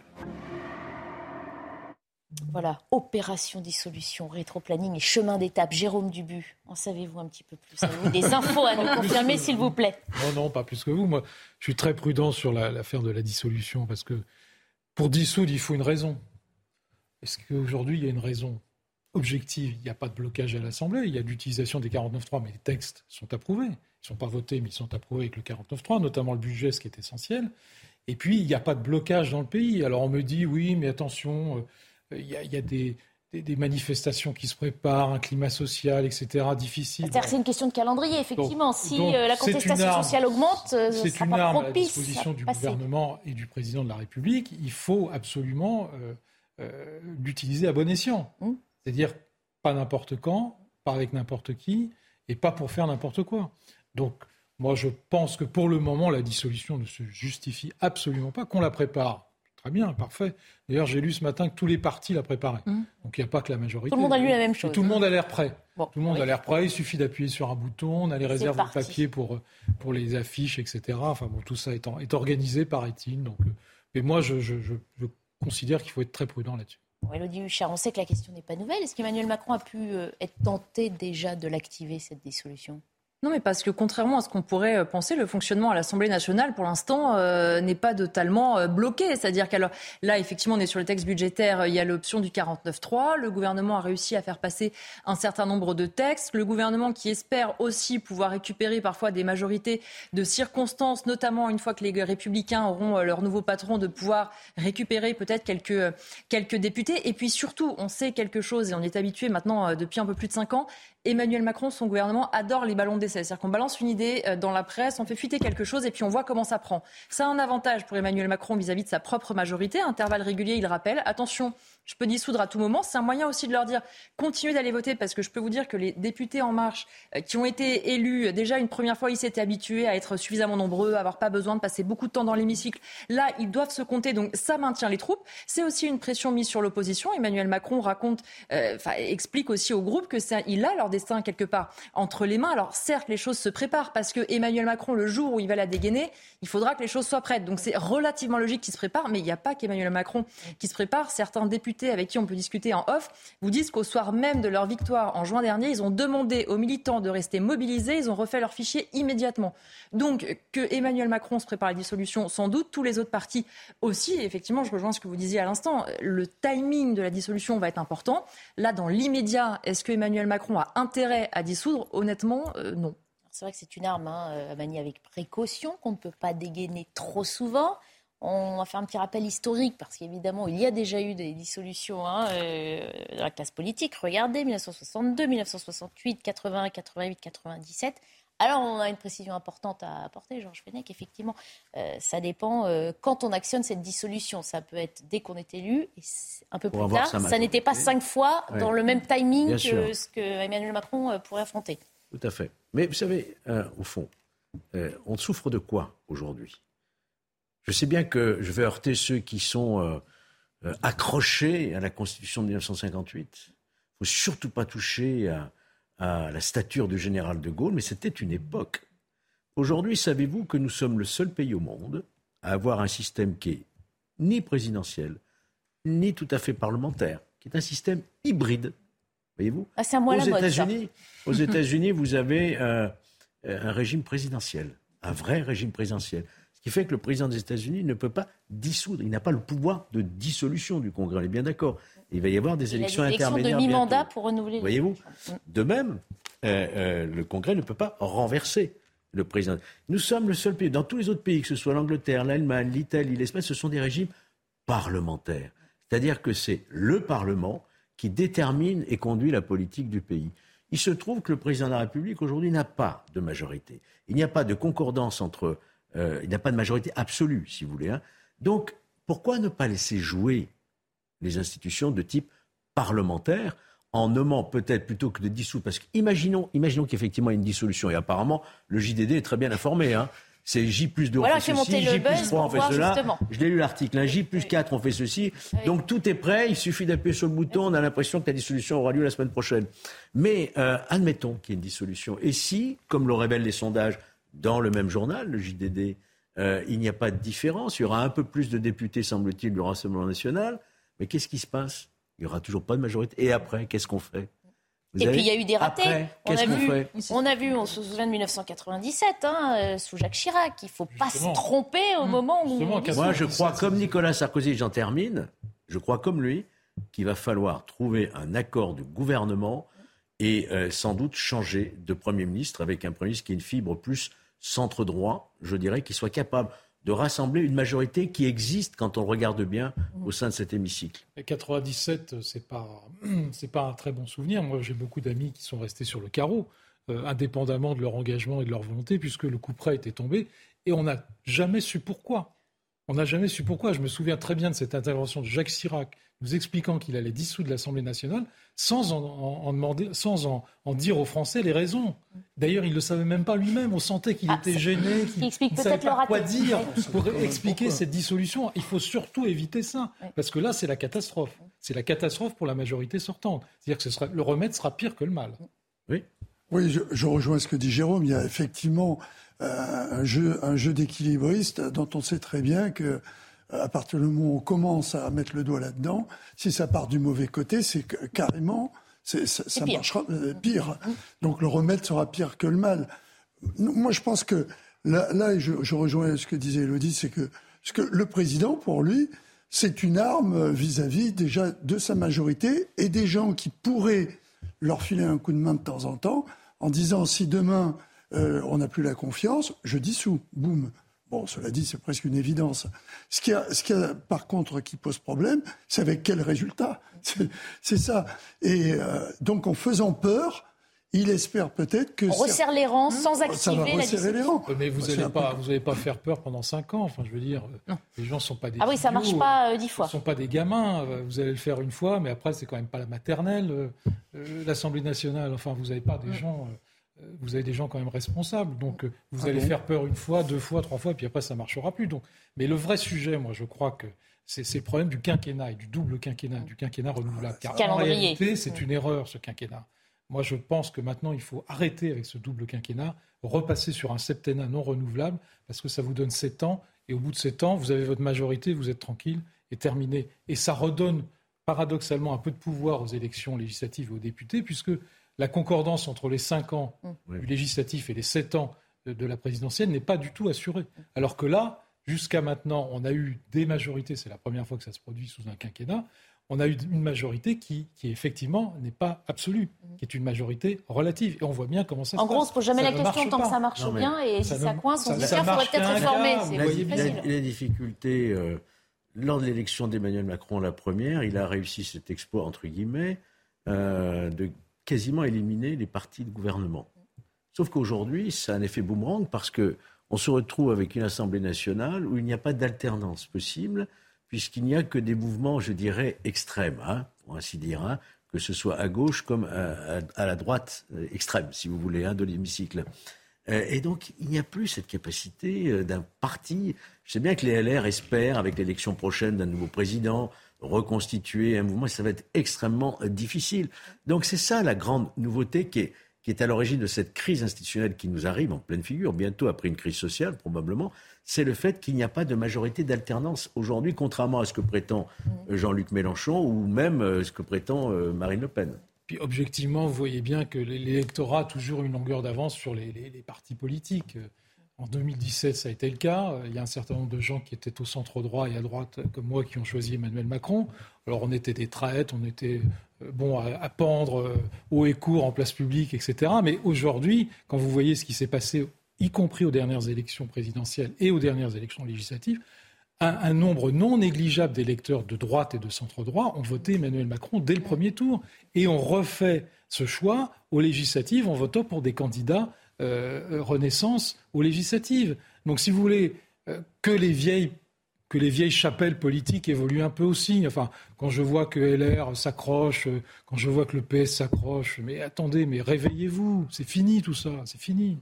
Voilà, opération dissolution, rétroplanning et chemin d'étape. Jérôme Dubu, en savez-vous un petit peu plus? Avez-vous des infos à nous confirmer, s'il vous plaît? Non, non, pas plus que vous. Moi, je suis très prudent sur l'affaire de la dissolution parce que pour dissoudre, il faut une raison. Est-ce qu'aujourd'hui, il y a une raison objective? Il n'y a pas de blocage à l'Assemblée, il y a l'utilisation des 49.3, mais les textes sont approuvés. Ils ne sont pas votés, mais ils sont approuvés avec le 49.3, notamment le budget, ce qui est essentiel. Et puis, il n'y a pas de blocage dans le pays. Alors, on me dit, oui, mais attention. Euh, il y a, des, manifestations qui se préparent, un climat social, etc., difficile. C'est une question de calendrier, effectivement. si euh, la contestation sociale augmente, euh, c'est une arme à disposition du gouvernement et du président de la République. Il faut absolument euh, l'utiliser à bon escient. Mmh. C'est-à-dire pas n'importe quand, pas avec n'importe qui, et pas pour faire n'importe quoi. Donc, moi, je pense que pour le moment, la dissolution ne se justifie absolument pas. Qu'on la prépare, Très bien, parfait. D'ailleurs, j'ai lu ce matin que tous les partis la préparaient. Mmh. Donc il n'y a pas que la majorité. Tout le monde a lu la même chose. tout le monde a l'air prêt. tout le monde a l'air prêt. Il suffit d'appuyer sur un bouton. On a les réserves de papier pour, pour les affiches, etc. Enfin bon, tout ça est, est organisé, paraît-il. Donc, euh, mais moi, je, je, je, considère qu'il faut être très prudent là-dessus. Elodie Huchard, on sait que la question n'est pas nouvelle. Est-ce qu'Emmanuel Macron a pu euh, être tenté déjà de l'activer, cette dissolution? Non, mais parce que contrairement à ce qu'on pourrait euh, penser, le fonctionnement à l'Assemblée nationale, pour l'instant, euh, n'est pas totalement euh, bloqué. C'est-à-dire qu'alors là, effectivement, on est sur le texte budgétaire, il y a l'option du 49.3. Le gouvernement a réussi à faire passer un certain nombre de textes. Le gouvernement qui espère aussi pouvoir récupérer parfois des majorités de circonstances, notamment une fois que les républicains auront leur nouveau patron, de pouvoir récupérer peut-être quelques, quelques députés. Et puis surtout, on sait quelque chose, et on est habitué maintenant depuis un peu plus de cinq ans, Emmanuel Macron, son gouvernement, adore les ballons d'essai. C'est-à-dire qu'on balance une idée euh, dans la presse, on fait fuiter quelque chose et puis on voit comment ça prend. Ça a un avantage pour Emmanuel Macron vis-à-vis de sa propre majorité. intervalle régulier, il rappelle, attention, je peux dissoudre à tout moment. C'est un moyen aussi de leur dire continuez d'aller voter parce que je peux vous dire que les députés En Marche euh, qui ont été élus, déjà une première fois, ils s'étaient habitués à être suffisamment nombreux, à avoir pas besoin de passer beaucoup de temps dans l'hémicycle. Là, ils doivent se compter, donc ça maintient les troupes. C'est aussi une pression mise sur l'opposition. Emmanuel Macron raconte, euh, explique aussi au groupe que il a leur destin quelque part entre les mains. Alors certes, les choses se préparent parce que Emmanuel Macron, le jour où il va la dégainer, il faudra que les choses soient prêtes. Donc c'est relativement logique qu'il se prépare, mais il n'y a pas qu'Emmanuel Macron qui se prépare. Certains députés avec qui on peut discuter en off vous disent qu'au soir même de leur victoire en juin dernier, ils ont demandé aux militants de rester mobilisés. Ils ont refait leur fichier immédiatement. Donc que Emmanuel Macron se prépare à la dissolution, sans doute, tous les autres partis aussi. effectivement, je rejoins ce que vous disiez à l'instant. Le timing de la dissolution va être important. Là, dans l'immédiat, est-ce que Emmanuel Macron a intérêt à dissoudre? Honnêtement, euh, non. C'est vrai que c'est une arme hein, à manier avec précaution, qu'on ne peut pas dégainer trop souvent. On va faire un petit rappel historique parce qu'évidemment, il y a déjà eu des dissolutions hein, euh, dans la classe politique. Regardez, 1962, 1968, 81, 88, 97. Alors, on a une précision importante à apporter, Georges Fenech. Effectivement, euh, ça dépend euh, quand on actionne cette dissolution. Ça peut être dès qu'on est élu et un peu plus tard. Ça n'était pas cinq fois dans le même timing que ce que Emmanuel Macron pourrait affronter. Tout à fait. Mais vous savez, au fond, on souffre de quoi aujourd'hui? Je sais bien que je vais heurter ceux qui sont euh, euh, accrochés à la Constitution de 1958. Il ne faut surtout pas toucher à, la stature du général de Gaulle, mais c'était une époque. Aujourd'hui, savez-vous que nous sommes le seul pays au monde à avoir un système qui est ni présidentiel, ni tout à fait parlementaire, qui est un système hybride. Voyez-vous? Ah, Aux États-Unis, aux États-Unis, vous avez euh, un régime présidentiel, un vrai régime présidentiel. Ce qui fait que le président des États-Unis ne peut pas dissoudre, il n'a pas le pouvoir de dissolution du Congrès, on est bien d'accord. Il va y avoir des élections des intermédiaires. de mi-mandat pour renouveler. Voyez-vous De même, euh, euh, le Congrès ne peut pas renverser le président. Nous sommes le seul pays, dans tous les autres pays, que ce soit l'Angleterre, l'Allemagne, l'Italie, l'Espagne, ce sont des régimes parlementaires. C'est-à-dire que c'est le Parlement qui détermine et conduit la politique du pays. Il se trouve que le président de la République aujourd'hui n'a pas de majorité. Il n'y a pas de concordance entre. Euh, il n'y a pas de majorité absolue, si vous voulez. Hein. Donc, pourquoi ne pas laisser jouer les institutions de type parlementaire en nommant peut-être plutôt que de dissoudre Parce qu'imaginons imaginons qu'effectivement il y a une dissolution. Et apparemment, le JDD est très bien informé. Hein c'est J plus 2 voilà, on fait ceci, J plus 3 on fait cela. Je l'ai lu l'article, un J plus 4 on fait ceci. Donc tout est prêt, il suffit d'appuyer sur le bouton, on a l'impression que la dissolution aura lieu la semaine prochaine. Mais euh, admettons qu'il y ait une dissolution. Et si, comme le révèlent les sondages dans le même journal, le JDD, euh, il n'y a pas de différence, il y aura un peu plus de députés, semble-t-il, du Rassemblement national, mais qu'est-ce qui se passe? Il n'y aura toujours pas de majorité. Et après, qu'est-ce qu'on fait? Et puis il y a eu des ratés. on, a vu, on a vu, on se souvient de 1997, hein, euh, sous Jacques Chirac. Il ne faut pas se tromper au mmh. moment où. Moi, je crois, comme Nicolas Sarkozy, j'en termine, je crois comme lui qu'il va falloir trouver un accord de gouvernement et euh, sans doute changer de Premier ministre avec un Premier ministre qui ait une fibre plus centre-droit, je dirais, qui soit capable de rassembler une majorité qui existe quand on regarde bien au sein de cet hémicycle. Et 97, c'est pas c'est pas un très bon souvenir. Moi, j'ai beaucoup d'amis qui sont restés sur le carreau, euh, indépendamment de leur engagement et de leur volonté, puisque le coup près était tombé, et on n'a jamais su pourquoi. On n'a jamais su pourquoi. Je me souviens très bien de cette intervention de Jacques Chirac nous expliquant qu'il allait dissoudre l'Assemblée nationale sans en, demander, sans en, dire aux Français les raisons. D'ailleurs, il ne le savait même pas lui-même. On sentait qu'il ah, était gêné, qu'il ne savait pas quoi dire pour expliquer cette dissolution. Il faut surtout éviter ça, parce que là, c'est la catastrophe. C'est la catastrophe pour la majorité sortante. C'est-à-dire que ce sera, le remède sera pire que le mal. Oui. Oui, je, rejoins ce que dit Jérôme. Il y a effectivement euh, un jeu, un jeu d'équilibriste dont on sait très bien que à partir du moment où on commence à mettre le doigt là-dedans, si ça part du mauvais côté, c'est carrément, ça, ça marchera euh, pire. Donc le remède sera pire que le mal. Moi, je pense que là, là je, je, rejoins ce que disait Elodie, c'est que, ce que le président, pour lui, c'est une arme vis-à-vis déjà de sa majorité et des gens qui pourraient leur filer un coup de main de temps en temps en disant si demain euh, on n'a plus la confiance, je dissous, boum. Bon, cela dit, c'est presque une évidence. Ce qui, a, ce qui a, par contre, qui pose problème, c'est avec quel résultat C'est ça. Et euh, donc, en faisant peur, il espère peut-être que... On resserre les rangs sans activer la discussion. Mais vous n'allez pas, vous pas faire peur pendant 5 ans. Enfin, je veux dire, les gens ne sont pas des... Ah oui, ça ne marche pas 10 euh, fois. Ils ne sont pas des gamins. Euh, vous allez le faire une fois, mais après, c'est quand même pas la maternelle. L'Assemblée nationale, enfin, vous n'avez pas des mm. gens euh, vous avez des gens quand même responsables. Donc, euh, vous ah allez faire peur une fois, deux fois, trois fois, puis après, ça ne marchera plus. Donc, mais le vrai sujet, moi, je crois que c'est le problème du quinquennat et du double quinquennat, du quinquennat renouvelable. Car en réalité, c'est une erreur, ce quinquennat. Moi, je pense que maintenant, il faut arrêter avec ce double quinquennat, repasser sur un septennat non renouvelable, parce que ça vous donne sept ans, et au bout de sept ans, vous avez votre majorité, vous êtes tranquille, et terminé. Et ça redonne paradoxalement un peu de pouvoir aux élections législatives et aux députés, puisque la concordance entre les 5 ans mm. du législatif et les 7 ans de, la présidentielle n'est pas du tout assurée. Alors que là, jusqu'à maintenant, on a eu des majorités, c'est la première fois que ça se produit sous un quinquennat, on a eu une majorité qui, effectivement n'est pas absolue, mm. qui est une majorité relative. Et on voit bien comment ça en se passe. En gros, on ne se pose jamais la question tant que ça marche bien, et si ça, coince, on se dit qu'il faudrait peut-être réformer. C'est la, difficulté, euh, lors de l'élection d'Emmanuel Macron, la première, il a réussi cet exploit, entre guillemets, euh, de quasiment éliminer les partis de gouvernement. Sauf qu'aujourd'hui, ça a un effet boomerang parce que on se retrouve avec une Assemblée nationale où il n'y a pas d'alternance possible, puisqu'il n'y a que des mouvements, je dirais, extrêmes, hein, pour ainsi dire, hein, que ce soit à gauche comme à, la droite euh, extrême, si vous voulez, hein, de l'hémicycle. Euh, et donc, il n'y a plus cette capacité euh, d'un parti. Je sais bien que les LR espèrent, avec l'élection prochaine d'un nouveau président, reconstituer un mouvement, ça va être extrêmement euh, difficile. Donc c'est ça la grande nouveauté qui est, qui est à l'origine de cette crise institutionnelle qui nous arrive en pleine figure, bientôt après une crise sociale probablement, c'est le fait qu'il n'y a pas de majorité d'alternance aujourd'hui, contrairement à ce que prétend euh, Jean-Luc Mélenchon ou même euh, ce que prétend Marine Le Pen. Puis objectivement, vous voyez bien que l'électorat a toujours une longueur d'avance sur les, les partis politiques. En 2017, ça a été le cas. Il y a un certain nombre de gens qui étaient au centre droit et à droite, comme moi, qui ont choisi Emmanuel Macron. Alors, on était des traites, on était euh, bon à, pendre euh, haut et court en place publique, etc. Mais aujourd'hui, quand vous voyez ce qui s'est passé, y compris aux dernières élections présidentielles et aux dernières élections législatives, un, nombre non négligeable d'électeurs de droite et de centre-droit ont voté Emmanuel Macron dès le premier tour. Et on refait ce choix aux législatives en votant pour des candidats Renaissance aux législatives. Donc si vous voulez euh, que les vieilles que les vieilles chapelles politiques évoluent un peu aussi. Enfin, quand je vois que LR s'accroche, euh, quand je vois que le PS s'accroche, mais attendez, mais réveillez-vous, c'est fini tout ça, c'est fini.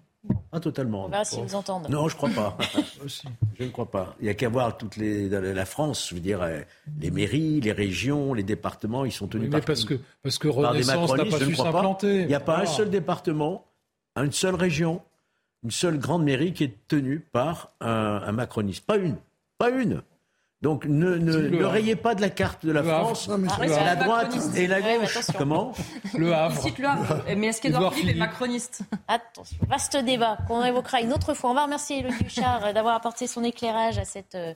Pas totalement. On verra s'ils vous entendent. Non, je crois pas. je ne crois pas. Il n'y a qu'à voir toutes les la France, je veux dire, euh, les mairies, les régions, les départements, ils sont tenus par parce que parce que Renaissance n'a pas su s'implanter. Il n'y a pas un seul département, une seule région, une seule grande mairie qui est tenue par un, un macroniste. Pas une. Pas une. Donc ne, ne, rayez pas de la carte de la France la droite et la gauche. Comment Le Havre. Mais est-ce qu'Edouard Philippe est macroniste Attention, vaste débat qu'on évoquera une autre fois. On va remercier Elodie Huchard d'avoir apporté son éclairage à cette euh,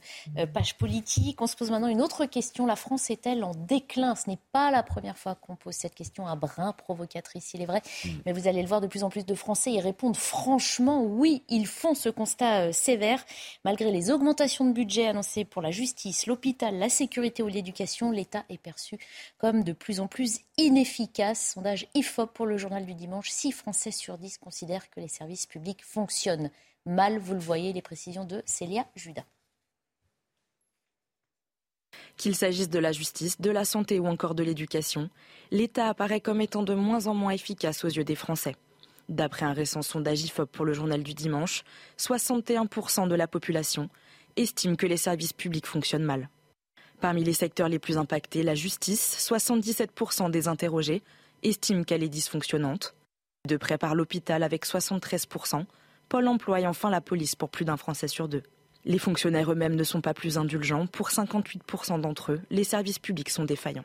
page politique. On se pose maintenant une autre question. La France est-elle en déclin? Ce n'est pas la première fois qu'on pose cette question, un brin provocatrice, il est vrai. Hmm. Mais vous allez le voir, de plus en plus de Français y répondent franchement. Oui, ils font ce constat euh, sévère. Malgré les augmentations de budget annoncées pour la justice, l'hôpital, la sécurité ou l'éducation, l'État est perçu comme de plus en plus inefficace. Sondage IFOP pour le journal du dimanche. 6 Français sur 10 considèrent que les services publics fonctionnent mal. Vous le voyez, les précisions de Célia Judas. Qu'il s'agisse de la justice, de la santé ou encore de l'éducation, l'État apparaît comme étant de moins en moins efficace aux yeux des Français. D'après un récent sondage IFOP pour le journal du dimanche, 61% de la population estime que les services publics fonctionnent mal. Parmi les secteurs les plus impactés, la justice, 77% des interrogés estiment qu'elle est dysfonctionnante. De près par l'hôpital avec 73%, Pôle emploi et enfin la police pour plus d'un Français sur deux. Les fonctionnaires eux-mêmes ne sont pas plus indulgents. Pour 58% d'entre eux, les services publics sont défaillants.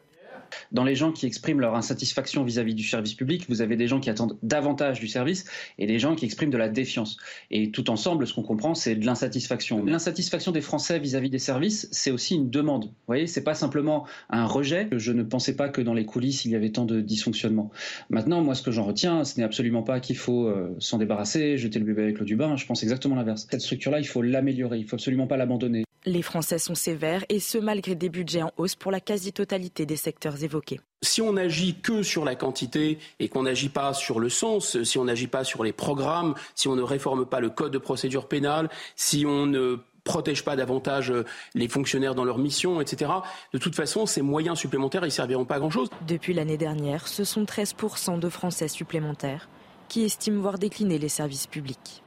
Dans les gens qui expriment leur insatisfaction vis-à-vis du service public, vous avez des gens qui attendent davantage du service et des gens qui expriment de la défiance. Et tout ensemble, ce qu'on comprend, c'est de l'insatisfaction. L'insatisfaction des Français vis-à-vis des services, c'est aussi une demande. Vous voyez, c'est pas simplement un rejet. Je ne pensais pas que dans les coulisses, il y avait tant de dysfonctionnement. Maintenant, moi, ce que j'en retiens, ce n'est absolument pas qu'il faut euh, s'en débarrasser, jeter le bébé avec l'eau du bain. Je pense exactement l'inverse. Cette structure-là, il faut l'améliorer. Il faut absolument pas l'abandonner. Les Français sont sévères et ce malgré des budgets en hausse pour la quasi-totalité des secteurs évoqués. Si on n'agit que sur la quantité et qu'on n'agit pas sur le sens, si on n'agit pas sur les programmes, si on ne réforme pas le code de procédure pénale, si on ne protège pas davantage euh, les fonctionnaires dans leur mission, etc. De toute façon, ces moyens supplémentaires, ils serviront pas à grand-chose. Depuis l'année dernière, ce sont 13% de Français supplémentaires qui estiment voir décliner les services publics.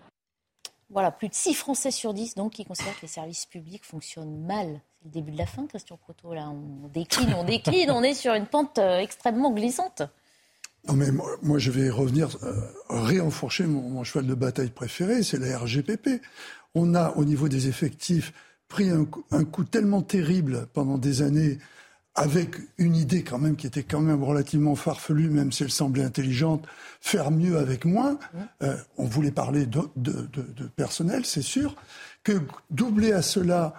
Voilà, plus de 6 Français sur 10 donc qui considèrent que les services publics fonctionnent mal. C'est le début de la fin, Christian Proto. Là, on décline, on décline, on est sur une pente euh, extrêmement glissante. Non mais moi, je vais revenir euh, réenfourcher mon, cheval de bataille préféré, c'est la RGPP. On a au niveau des effectifs pris un coup tellement terrible pendant des années avec une idée quand même qui était quand même relativement farfelue, même si elle semblait intelligente, faire mieux avec moins. Euh, on voulait parler de, personnel, c'est sûr. Que doubler à cela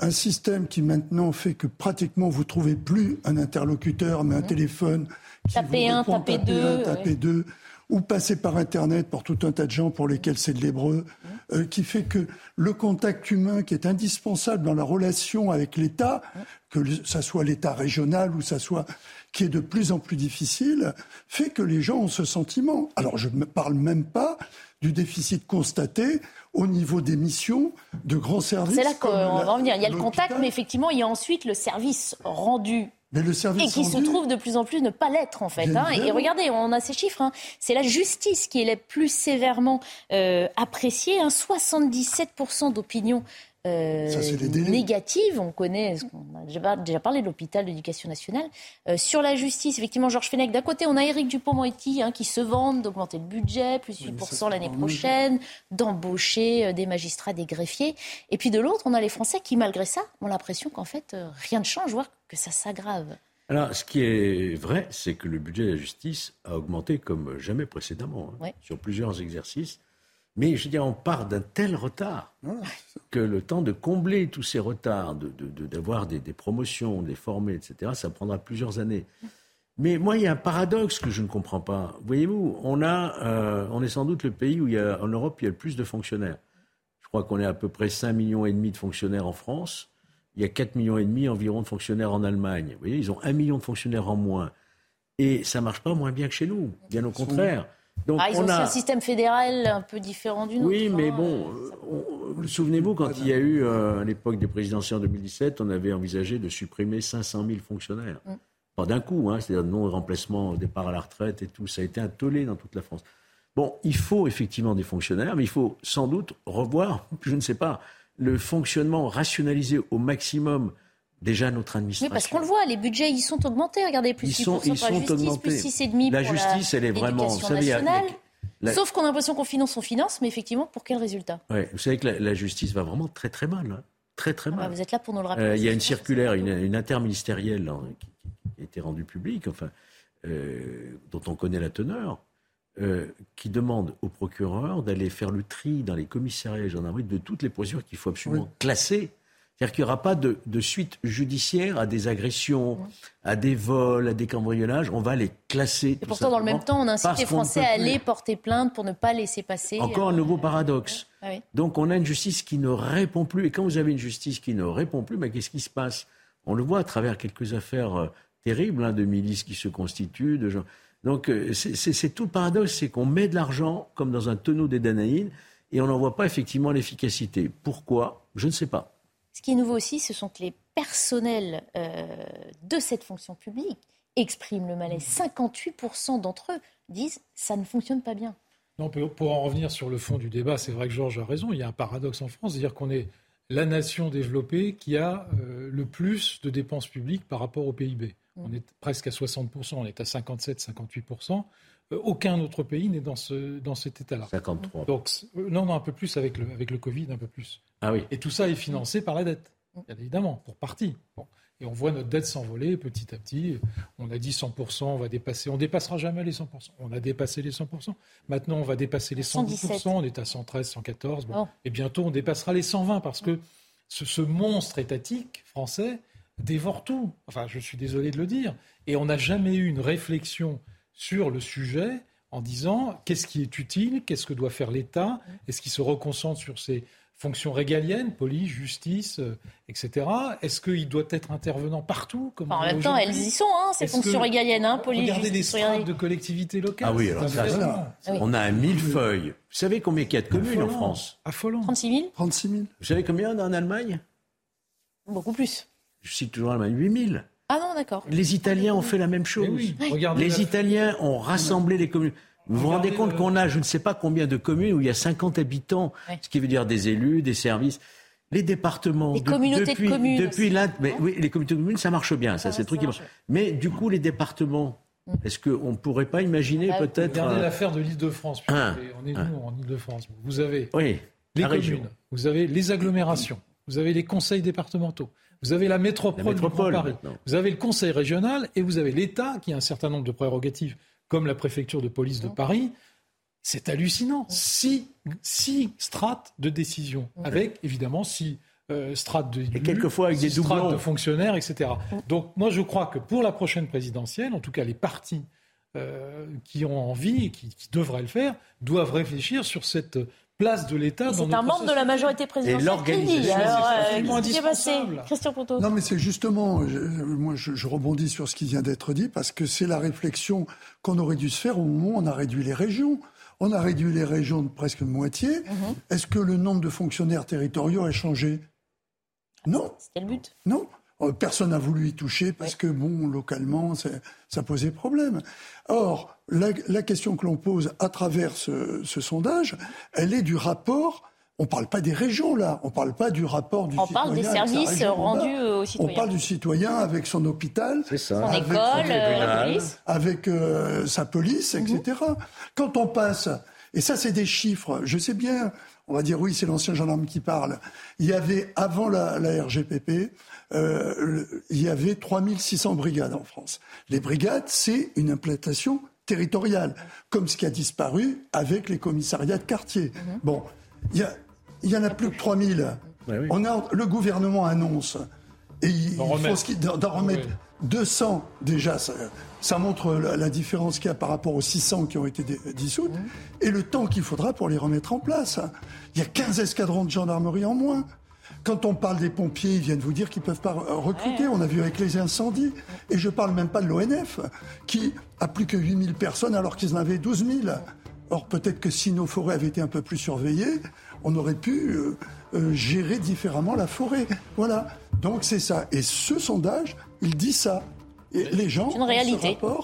un système qui maintenant fait que pratiquement vous trouvez plus un interlocuteur, mais un téléphone qui tapez un, tapez deux, tapez deux, ou passer par Internet pour tout un tas de gens pour lesquels c'est de l'hébreu, euh, qui fait que le contact humain qui est indispensable dans la relation avec l'État, que ça soit l'État régional ou ça soit qui est de plus en plus difficile, fait que les gens ont ce sentiment. Alors je ne parle même pas du déficit constaté au niveau des missions de grands services. C'est là qu'on va en venir. Il y a le contact, mais effectivement, il y a ensuite le service rendu mais le service et qui se trouve de plus en plus ne pas l'être en fait. Hein. Et regardez, on a ces chiffres. Hein. C'est la justice qui est la plus sévèrement euh, appréciée. Hein. 77% d'opinion euh, négative. On connaît, on a déjà parlé de l'hôpital d'éducation nationale. Euh, sur la justice, effectivement, Georges Fenech, d'un côté, on a Éric Dupont-Moretti hein, qui se vante d'augmenter le budget, plus 8% l'année prochaine, d'embaucher euh, des magistrats, des greffiers. Et puis de l'autre, on a les Français qui, malgré ça, ont l'impression qu'en fait, rien ne change, voire que ça s'aggrave. Alors, ce qui est vrai, c'est que le budget de la justice a augmenté comme jamais précédemment, hein, sur plusieurs exercices. Mais je veux dire, on part d'un tel retard que le temps de combler tous ces retards, d'avoir de, des, promotions, de les former, etc., ça prendra plusieurs années. Mais moi, il y a un paradoxe que je ne comprends pas. Voyez-vous, on, a, euh, on est sans doute le pays où il y a, en Europe il y a le plus de fonctionnaires. Je crois qu'on est à peu près 5 millions et demi de fonctionnaires en France. Il y a 4 millions et demi environ de fonctionnaires en Allemagne. Vous voyez, ils ont 1 million de fonctionnaires en moins. Et ça marche pas moins bien que chez nous, bien au contraire. Donc, ah, ils ont aussi un système fédéral un peu différent du nôtre. Oui, mais bon, euh, souvenez-vous, quand il y a eu, euh, à l'époque des présidentielles en 2017, on avait envisagé de supprimer 500 000 fonctionnaires. Mm. Pas d'un coup, hein, c'est-à-dire non-remplacement, départ à la retraite et tout. Ça a été un tollé dans toute la France. Bon, il faut effectivement des fonctionnaires, mais il faut sans doute revoir, je ne sais pas, le fonctionnement, rationalisé au maximum déjà notre administration. Oui, parce qu'on le voit, les budgets, ils sont augmentés. Regardez, plus ils sont, ils sont la justice, augmentés. plus 6,5 La justice, elle est vraiment... Vous savez, Sauf qu'on a l'impression qu'on finance, on finance, mais effectivement, pour quel résultat? Ouais, Vous savez que la, justice va vraiment très très mal. Hein. Très très ah bah, mal. vous êtes là pour nous le rappeler. Euh, il y a une circulaire, une, interministérielle hein, qui, a été rendue publique, enfin, euh, dont on connaît la teneur, euh, qui demande au procureur d'aller faire le tri dans les commissariats et gendarmeries de toutes les procédures qu'il faut absolument classer c'est-à-dire qu'il n'y aura pas de, suite judiciaire à des agressions, à des vols, à des cambriolages. On va les classer. Et pourtant, dans le même temps, on incite les Français à aller porter plainte pour ne pas laisser passer. Encore un nouveau paradoxe. Ah Donc on a une justice qui ne répond plus. Et quand vous avez une justice qui ne répond plus, mais qu'est-ce qui se passe? On le voit à travers quelques affaires euh, terribles hein, de milices qui se constituent. De gens. Donc euh, c'est tout le paradoxe, c'est qu'on met de l'argent comme dans un tonneau des Danaïdes et on n'en voit pas effectivement l'efficacité. Pourquoi? Je ne sais pas. Ce qui est nouveau aussi, ce sont que les personnels euh, de cette fonction publique expriment le malaise. 58% d'entre eux disent ça ne fonctionne pas bien. Non, pour en revenir sur le fond du débat, c'est vrai que Georges a raison. Il y a un paradoxe en France, c'est-à-dire qu'on est la nation développée qui a euh, le plus de dépenses publiques par rapport au PIB. Mm. On est presque à 60%, on est à 57-58%. Euh, aucun autre pays n'est dans, ce, dans cet état-là. 53. Donc, non, non, un peu plus avec le, avec le Covid, un peu plus. Ah oui. Et tout ça est financé par la dette, bien évidemment, pour partie. Et on voit notre dette s'envoler petit à petit. On a dit 100%, on va dépasser. On dépassera jamais les 100%. On a dépassé les 100%. Maintenant, on va dépasser les 110%. On est à 113, 114. Et bientôt, on dépassera les 120 parce que ce, monstre étatique français dévore tout. Enfin, je suis désolé de le dire. Et on n'a jamais eu une réflexion sur le sujet en disant qu'est-ce qui est utile, qu'est-ce que doit faire l'État, est-ce qu'il se reconcentre sur ses fonctions régaliennes, police, justice, euh, etc. Est-ce qu'il doit être intervenant partout comme En même temps, elles y sont, hein, ces fonctions régaliennes, hein, police, Regardez les strates de collectivités locales. Ah oui, alors ça, on a un millefeuille. Vous savez combien il y a de communes en France Affolant. 36 000 36 000. Vous savez combien on a en Allemagne? Beaucoup plus. Je cite toujours l'Allemagne, 8 000. Ah non, d'accord. Les Italiens ont fait la même chose. Les Italiens ont rassemblé les communes. Vous vous rendez compte qu'on a, je ne sais pas combien de communes où il y a 50 habitants, ce qui veut dire des élus, des services. Les départements, les communautés depuis, de communes depuis là, mais oui, les communautés de communes, ça marche bien, ça, c'est le truc qui marche. Mais du coup, les départements, mm. est-ce qu'on ne pourrait pas imaginer bah, peut-être Regardez l'affaire de l'Île-de-France. On est nous en Île-de-France. Vous avez les communes, vous avez les agglomérations, vous avez les conseils départementaux, vous avez la métropole, la métropole Paris, vous avez le conseil régional et vous avez l'État qui a un certain nombre de prérogatives comme la préfecture de police de Paris, c'est hallucinant. Six, strates de décision, avec évidemment six euh, strates de et quelquefois avec des strates de fonctionnaires, etc. Donc moi je crois que pour la prochaine présidentielle, en tout cas les partis euh, qui ont envie et qui, devraient le faire, doivent réfléchir sur cette place de l'État. C'est un membre de la majorité présidentielle. Et l'organisation, c'est passé Christian Ponto. Non, mais c'est justement, moi, je, rebondis sur ce qui vient d'être dit parce que c'est la réflexion qu'on aurait dû se faire au moment où on a réduit les régions. On a réduit les régions de presque de moitié. Mhm. Est-ce que le nombre de fonctionnaires territoriaux a changé? Non. C'était le but. Non. Euh, personne n'a voulu y toucher parce que, bon, localement, ça posait problème. Or, la, question que l'on pose à travers ce, sondage, elle est du rapport on ne parle pas des régions là, on ne parle pas du rapport du on citoyen. On parle des services rendus aux citoyens. On parle du citoyen avec son hôpital, son avec école, euh, avec euh, sa police, etc. Mhm. Quand on passe, et ça c'est des chiffres, je sais bien, on va dire oui, c'est l'ancien gendarme qui parle. Il y avait avant la, la RGPP, euh, il y avait 3600 brigades en France. Les brigades, c'est une implantation territoriale, comme ce qui a disparu avec les commissariats de quartier. Mhm. Bon, il y, en a plus que 3000. On a, le gouvernement annonce et il faut d'en remettre 200, déjà, ça, montre la, différence qu'il y a par rapport aux 600 qui ont été dissoutes, mmh. et le temps qu'il faudra pour les remettre en place. Il y a 15 escadrons de gendarmerie en moins. Quand on parle des pompiers, ils viennent vous dire qu'ils ne peuvent pas recruter. On a vu avec les incendies. Et je ne parle même pas de l'ONF, qui a plus que 8000 personnes alors qu'ils en avaient 12 000. Or, peut-être que si nos forêts avaient été un peu plus surveillées, on aurait pu euh, euh, gérer différemment la forêt. Voilà. Donc c'est ça. Et ce sondage, il dit ça. Et les gens, une réalité. Euh,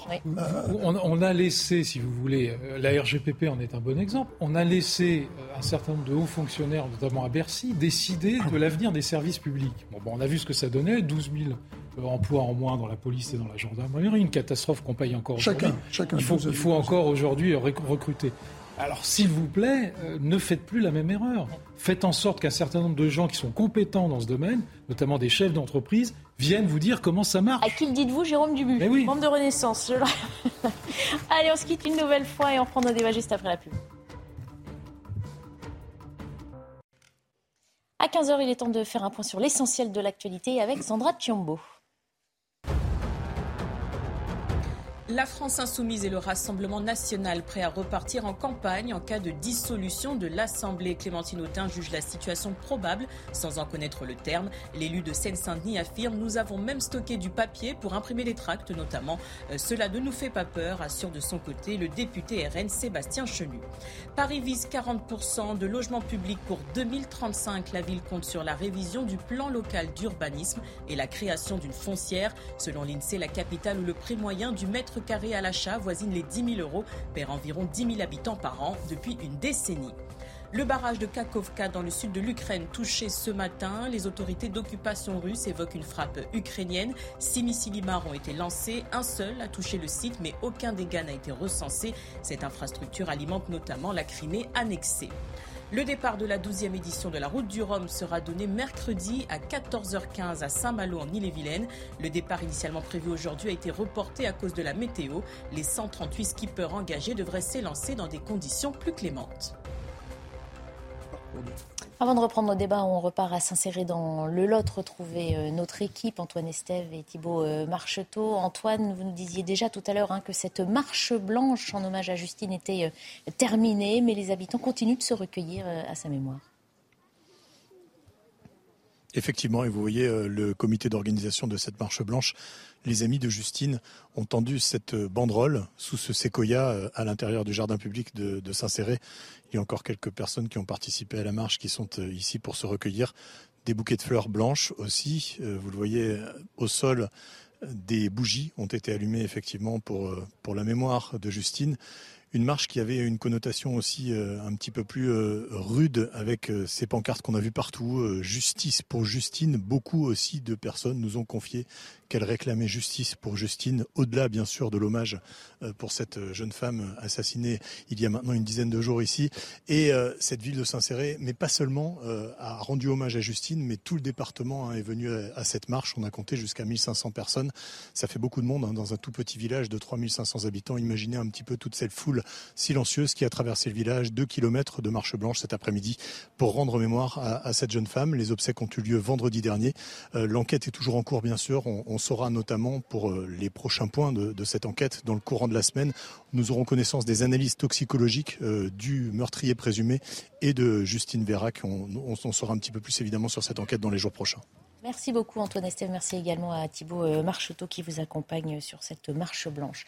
on, a laissé, si vous voulez, la RGPP en est un bon exemple, on a laissé un certain nombre de hauts fonctionnaires, notamment à Bercy, décider de l'avenir des services publics. Bon, on a vu ce que ça donnait, 12 000 emplois en moins dans la police et dans la gendarmerie, une catastrophe qu'on paye encore aujourd'hui. Chacun, il faut, il faut encore aujourd'hui recruter. Alors, s'il vous plaît, euh, ne faites plus la même erreur. Faites en sorte qu'un certain nombre de gens qui sont compétents dans ce domaine, notamment des chefs d'entreprise, viennent vous dire comment ça marche. À qui le dites-vous, Jérôme Dubu Mais oui. Membre de Renaissance. Allez, on se quitte une nouvelle fois et on reprend nos débats juste après la pub. À 15h, il est temps de faire un point sur l'essentiel de l'actualité avec Sandra Chiombo. La France insoumise et le Rassemblement national prêt à repartir en campagne en cas de dissolution de l'Assemblée. Clémentine Autain juge la situation probable sans en connaître le terme. L'élu de Seine-Saint-Denis affirme Nous avons même stocké du papier pour imprimer les tracts notamment. Euh, cela ne nous fait pas peur, assure de son côté le député RN Sébastien Chenu. Paris vise 40% de logements publics pour 2035. La ville compte sur la révision du plan local d'urbanisme et la création d'une foncière. Selon l'INSEE, la capitale où le prix moyen du mètre carré à l'achat voisine les 10 000 euros, perd environ 10 000 habitants par an depuis une décennie. Le barrage de Kakovka dans le sud de l'Ukraine touché ce matin. Les autorités d'occupation russe évoquent une frappe ukrainienne. Six missiles IMAR ont été lancés. Un seul a touché le site, mais aucun dégât n'a été recensé. Cette infrastructure alimente notamment la Crimée annexée. Le départ de la 12e édition de la Route du Rhum sera donné mercredi à 14h15 à Saint-Malo en Ille-et-Vilaine. Le départ initialement prévu aujourd'hui a été reporté à cause de la météo. Les 138 skippers engagés devraient s'élancer dans des conditions plus clémentes. Avant de reprendre nos débats, on repart à s'insérer dans le Lot, retrouver euh, notre équipe, Antoine Estève et Thibault euh, Marcheteau. Antoine, vous nous disiez déjà tout à l'heure hein, que cette marche blanche en hommage à Justine était euh, terminée, mais les habitants continuent de se recueillir à sa mémoire. Effectivement, et vous voyez le comité d'organisation de cette marche blanche les amis de Justine ont tendu cette banderole sous ce séquoia euh, à l'intérieur du jardin public de, Saint-Céré. Il y a encore quelques personnes qui ont participé à la marche qui sont euh, ici pour se recueillir. Des bouquets de fleurs blanches aussi. Euh, vous le voyez au sol. Des bougies ont été allumées effectivement pour la mémoire de Justine une marche qui avait une connotation aussi euh, un petit peu plus euh, rude avec euh, ces pancartes qu'on a vues partout. justice pour Justine. Beaucoup aussi de personnes nous ont confié qu'elles réclamaient justice pour Justine, au-delà bien sûr de l'hommage pour cette jeune femme assassinée il y a maintenant une dizaine de jours ici. Et cette ville de Saint-Céré, mais pas seulement, a rendu hommage à Justine, mais tout le département hein, est venu à, cette marche. On a compté jusqu'à 1500 personnes. Ça fait beaucoup de monde hein, dans un tout petit village de 3500 habitants. Imaginez un petit peu toute cette foule silencieuse qui a traversé le village, deux kilomètres de marche blanche cet après-midi pour rendre mémoire à, cette jeune femme. Les obsèques ont eu lieu vendredi dernier. Euh, l'enquête est toujours en cours, bien sûr. On, saura notamment pour euh, les prochains points de, cette enquête dans le courant de la semaine. Nous aurons connaissance des analyses toxicologiques euh, du meurtrier présumé et de Justine Vérac. On, on, saura un petit peu plus évidemment sur cette enquête dans les jours prochains. Merci beaucoup Antoine Estève. Merci également à Thibault Marcheteau qui vous accompagne sur cette marche blanche.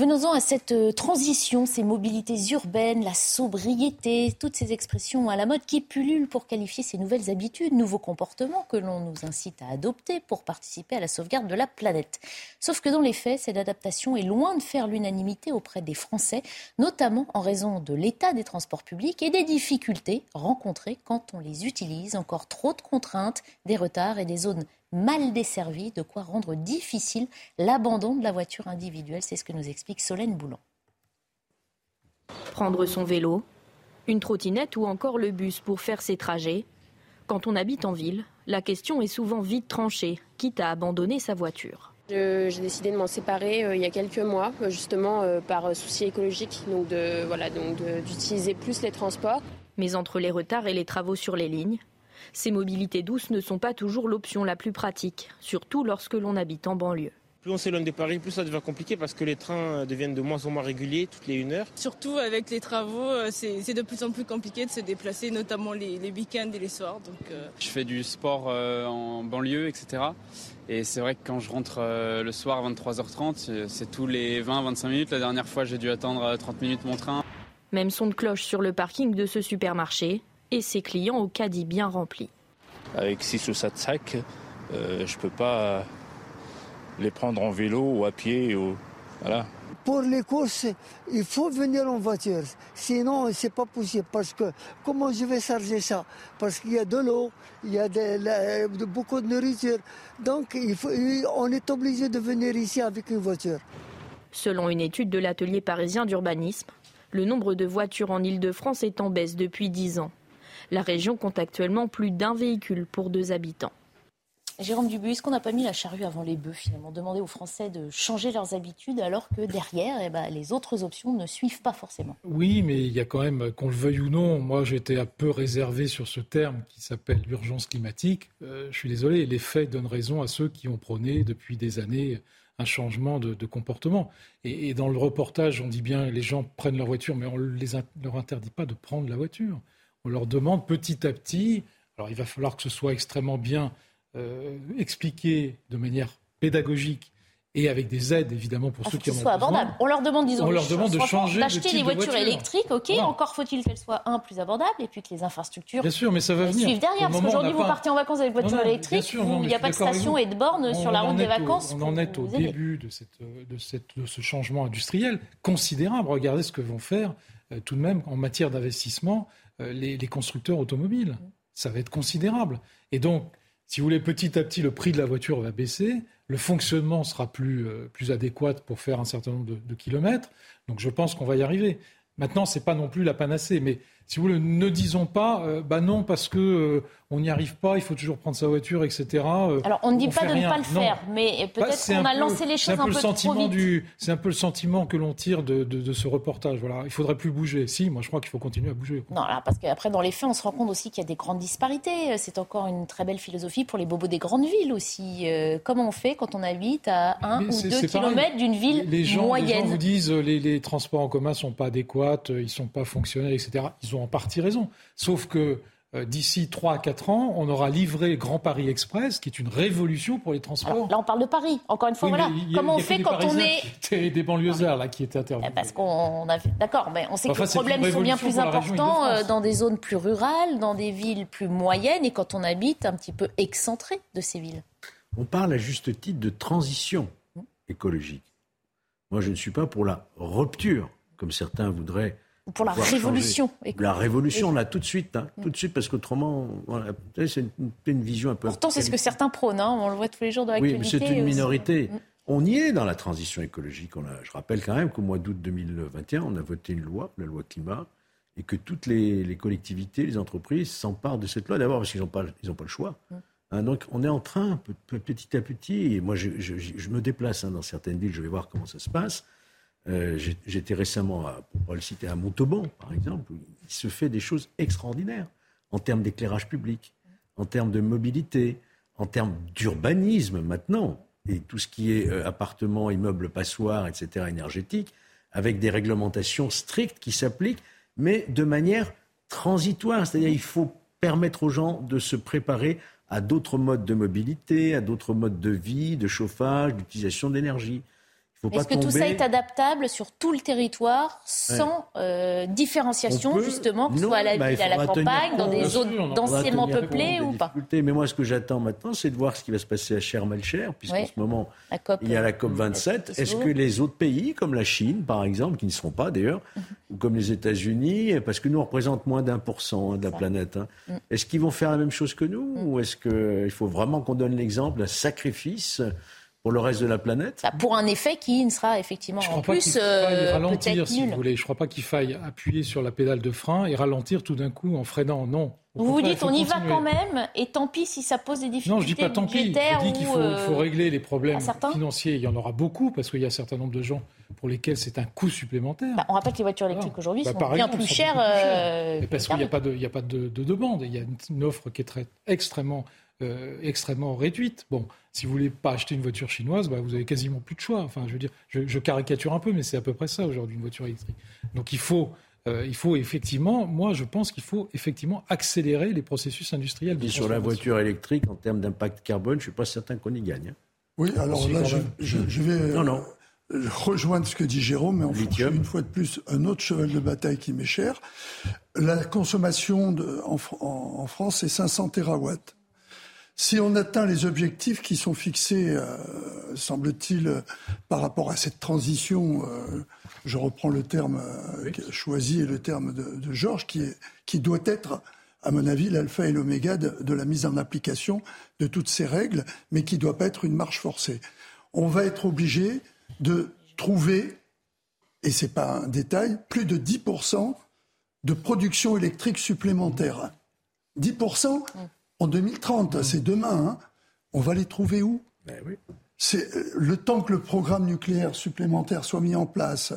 Venons-en à cette euh, transition, ces mobilités urbaines, la sobriété, toutes ces expressions à la mode qui pullulent pour qualifier ces nouvelles habitudes, nouveaux comportements que l'on nous incite à adopter pour participer à la sauvegarde de la planète. Sauf que dans les faits, cette adaptation est loin de faire l'unanimité auprès des Français, notamment en raison de l'état des transports publics et des difficultés rencontrées quand on les utilise, encore trop de contraintes, des retards et des zones mal desservis, de quoi rendre difficile l'abandon de la voiture individuelle. C'est ce que nous explique Solène Boulan. Prendre son vélo, une trottinette ou encore le bus pour faire ses trajets. Quand on habite en ville, la question est souvent vite tranchée, quitte à abandonner sa voiture. J'ai décidé de m'en séparer euh, il y a quelques mois, euh, justement euh, par souci écologique, donc de voilà, donc d'utiliser plus les transports. Mais entre les retards et les travaux sur les lignes, ces mobilités douces ne sont pas toujours l'option la plus pratique, surtout lorsque l'on habite en banlieue. Plus on s'éloigne de Paris, plus ça devient compliqué parce que les trains deviennent de moins en moins réguliers toutes les une heure. Surtout avec les travaux, euh, c'est de plus en plus compliqué de se déplacer, notamment les, week-ends et les soirs. Donc, euh. Je fais du sport euh, en banlieue, etc. Et c'est vrai que quand je rentre le soir à 23h30, c'est tous les 20-25 minutes. La dernière fois, j'ai dû attendre 30 minutes mon train. Même son de cloche sur le parking de ce supermarché et ses clients au caddie bien rempli. Avec 6 ou 7 sacs, je ne peux pas les prendre en vélo ou à pied. Ou... Voilà. Pour les courses, il faut venir en voiture. Sinon, c'est pas possible. Parce que comment je vais charger ça? Parce qu'il y a de l'eau, il y a de, beaucoup de nourriture. Donc, il faut, on est obligé de venir ici avec une voiture. Selon une étude de l'atelier parisien d'urbanisme, le nombre de voitures en Ile-de-France est en baisse depuis 10 ans. La région compte actuellement plus d'un véhicule pour deux habitants. Jérôme Dubuis, est-ce qu'on n'a pas mis la charrue avant les bœufs finalement? Demander aux Français de changer leurs habitudes alors que derrière, eh ben, les autres options ne suivent pas forcément. Oui, mais il y a quand même, qu'on le veuille ou non, moi j'étais un peu réservé sur ce terme qui s'appelle l'urgence climatique. Euh, je suis désolé, les faits donnent raison à ceux qui ont prôné depuis des années un changement de, comportement. Et, dans le reportage, on dit bien les gens prennent leur voiture, mais on ne leur interdit pas de prendre la voiture. On leur demande petit à petit, alors il va falloir que ce soit extrêmement bien euh, expliquer de manière pédagogique et avec des aides évidemment pour ah, ceux qui en ont besoin. On leur demande, disons, on leur demande de changer d'acheter des voitures électriques. Ok, encore faut-il qu'elles soient un plus abordables et puis que les infrastructures Bien sûr, mais ça va venir. suivent derrière. Parce qu'aujourd'hui, vous partez en vacances avec voiture électrique, il n'y a pas de station et de bornes sur la route des vacances. on en est au début de, cette, de, cette, de, ce changement industriel considérable. Regardez ce que vont faire euh, tout de même en matière d'investissement les, les constructeurs automobiles. Ça va être considérable. Et donc si vous voulez, petit à petit, le prix de la voiture va baisser, le fonctionnement sera plus, euh, plus adéquat pour faire un certain nombre de, kilomètres. Donc je pense qu'on va y arriver. Maintenant, ce n'est pas non plus la panacée, mais si vous voulez, ne disons pas, euh, bah non, parce que euh, on n'y arrive pas, il faut toujours prendre sa voiture, etc. Euh, Alors, on ne dit pas de ne pas le faire, mais bah, peut-être qu'on a lancé les choses un, peu, trop vite. C'est un peu le sentiment que l'on tire de, de, ce reportage. Voilà, il faudrait plus bouger. Si, moi, je crois qu'il faut continuer à bouger. Non, parce qu'après, dans les faits, on se rend compte aussi qu'il y a des grandes disparités. C'est encore une très belle philosophie pour les bobos des grandes villes aussi. comment on fait quand on habite à un ou deux kilomètres d'une ville les gens, moyenne Les gens vous disent les, les transports en commun sont pas adéquats, ils sont pas fonctionnels, etc. Ils ont en partie raison. Sauf que euh, d'ici 3 à 4 ans, on aura livré Grand Paris Express, qui est une révolution pour les transports. là, on parle de Paris. Encore une fois, voilà. Comment on fait quand on est des banlieusards là qui étaient intervenus eh, Parce qu'on a d'accord, mais on sait que les problèmes sont bien plus importants euh, dans des zones plus rurales, dans des villes plus moyennes, et quand on habite un petit peu excentré de ces villes. On parle à juste titre de transition écologique. Moi, je ne suis pas pour la rupture, comme certains voudraient pour la révolution. La révolution, là, tout de suite, hein, tout de suite, parce qu'autrement, voilà, c'est une, vision un peu. Pourtant, c'est ce que certains prônent, hein, on le voit tous les jours dans l'actualité. Oui, mais c'est une minorité. On y est dans la transition écologique. On a, je rappelle quand même qu'au mois d'août 2021, on a voté une loi, la loi climat, et que toutes les, collectivités, les entreprises s'emparent de cette loi. D'abord parce qu'ils n'ont pas, ils pas le choix. Mm. Hein, donc on est en train, petit à petit, et moi je, je me déplace dans certaines villes, je vais voir comment ça se passe. Euh, j'étais récemment, à, pour le citer, à Montauban, par exemple, où il se fait des choses extraordinaires en termes d'éclairage public, en termes de mobilité, en termes d'urbanisme maintenant, et tout ce qui est euh, appartements, immeubles, passoires, etc., énergétique, avec des réglementations strictes qui s'appliquent, mais de manière transitoire. C'est-à-dire il faut permettre aux gens de se préparer à d'autres modes de mobilité, à d'autres modes de vie, de chauffage, d'utilisation d'énergie. Est-ce que tout ça est adaptable sur tout le territoire sans euh, différenciation, justement, que ce soit à la bah, ville, à la campagne, dans des zones densément peuplées ou pas Mais moi, ce que j'attends maintenant, c'est de voir ce qui va se passer à Cher-Malcher, puisqu'en ce moment, il y a la COP 27. Est-ce que les autres pays, comme la Chine, par exemple, qui ne seront pas d'ailleurs, mhm. ou comme les États-Unis, parce que nous, on représente moins d'un pour cent hein, de la planète, hein, mm. est-ce qu'ils vont faire la même chose que nous mm. Ou est-ce qu'il faut vraiment qu'on donne l'exemple, un sacrifice pour le reste de la planète bah, Pour un effet qui ne sera effectivement en plus euh, ralentir, si vous voulez. Je ne crois pas qu'il faille appuyer sur la pédale de frein et ralentir tout d'un coup en freinant. Non. vous vous dites on y va quand même et tant pis si ça pose des difficultés Non, je dis pas tant pis. Je dis qu'il faut, faut, régler les problèmes financiers. Il y en aura beaucoup parce qu'il y a un certain nombre de gens pour lesquels c'est un coût supplémentaire. Bah, on rappelle que les voitures électriques aujourd'hui bah, sont bien plus chères. Euh, parce qu'il n'y a pas de, il y a pas de, de, demande. Il y a une offre qui est très, extrêmement extrêmement réduite. Bon, si vous voulez pas acheter une voiture chinoise, bah, vous avez quasiment plus de choix. Enfin, je veux dire, je, caricature un peu, mais c'est à peu près ça aujourd'hui une voiture électrique. Donc il faut, euh, il faut effectivement, moi je pense qu'il faut effectivement accélérer les processus industriels. Et sur la voiture électrique, en termes d'impact carbone, je suis pas certain qu'on y gagne. Hein. Oui, alors là, je, vais non, non. Euh, rejoindre ce que dit Jérôme, mais en fonction, une fois de plus, un autre cheval de bataille qui m'est cher. La consommation de, en, en, France, c'est 500 terawatts. Si on atteint les objectifs qui sont fixés, euh, semble-t-il, euh, par rapport à cette transition, euh, je reprends le terme choisi et le terme de, Georges, qui, est, qui doit être, à mon avis, l'alpha et l'oméga de, la mise en application de toutes ces règles, mais qui ne doit pas être une marche forcée. On va être obligé de trouver, et ce n'est pas un détail, plus de 10% de production électrique supplémentaire. 10% en 2030, mmh. c'est demain. Hein. On va les trouver où? Ben oui. C'est euh, le temps que le programme nucléaire supplémentaire soit mis en place,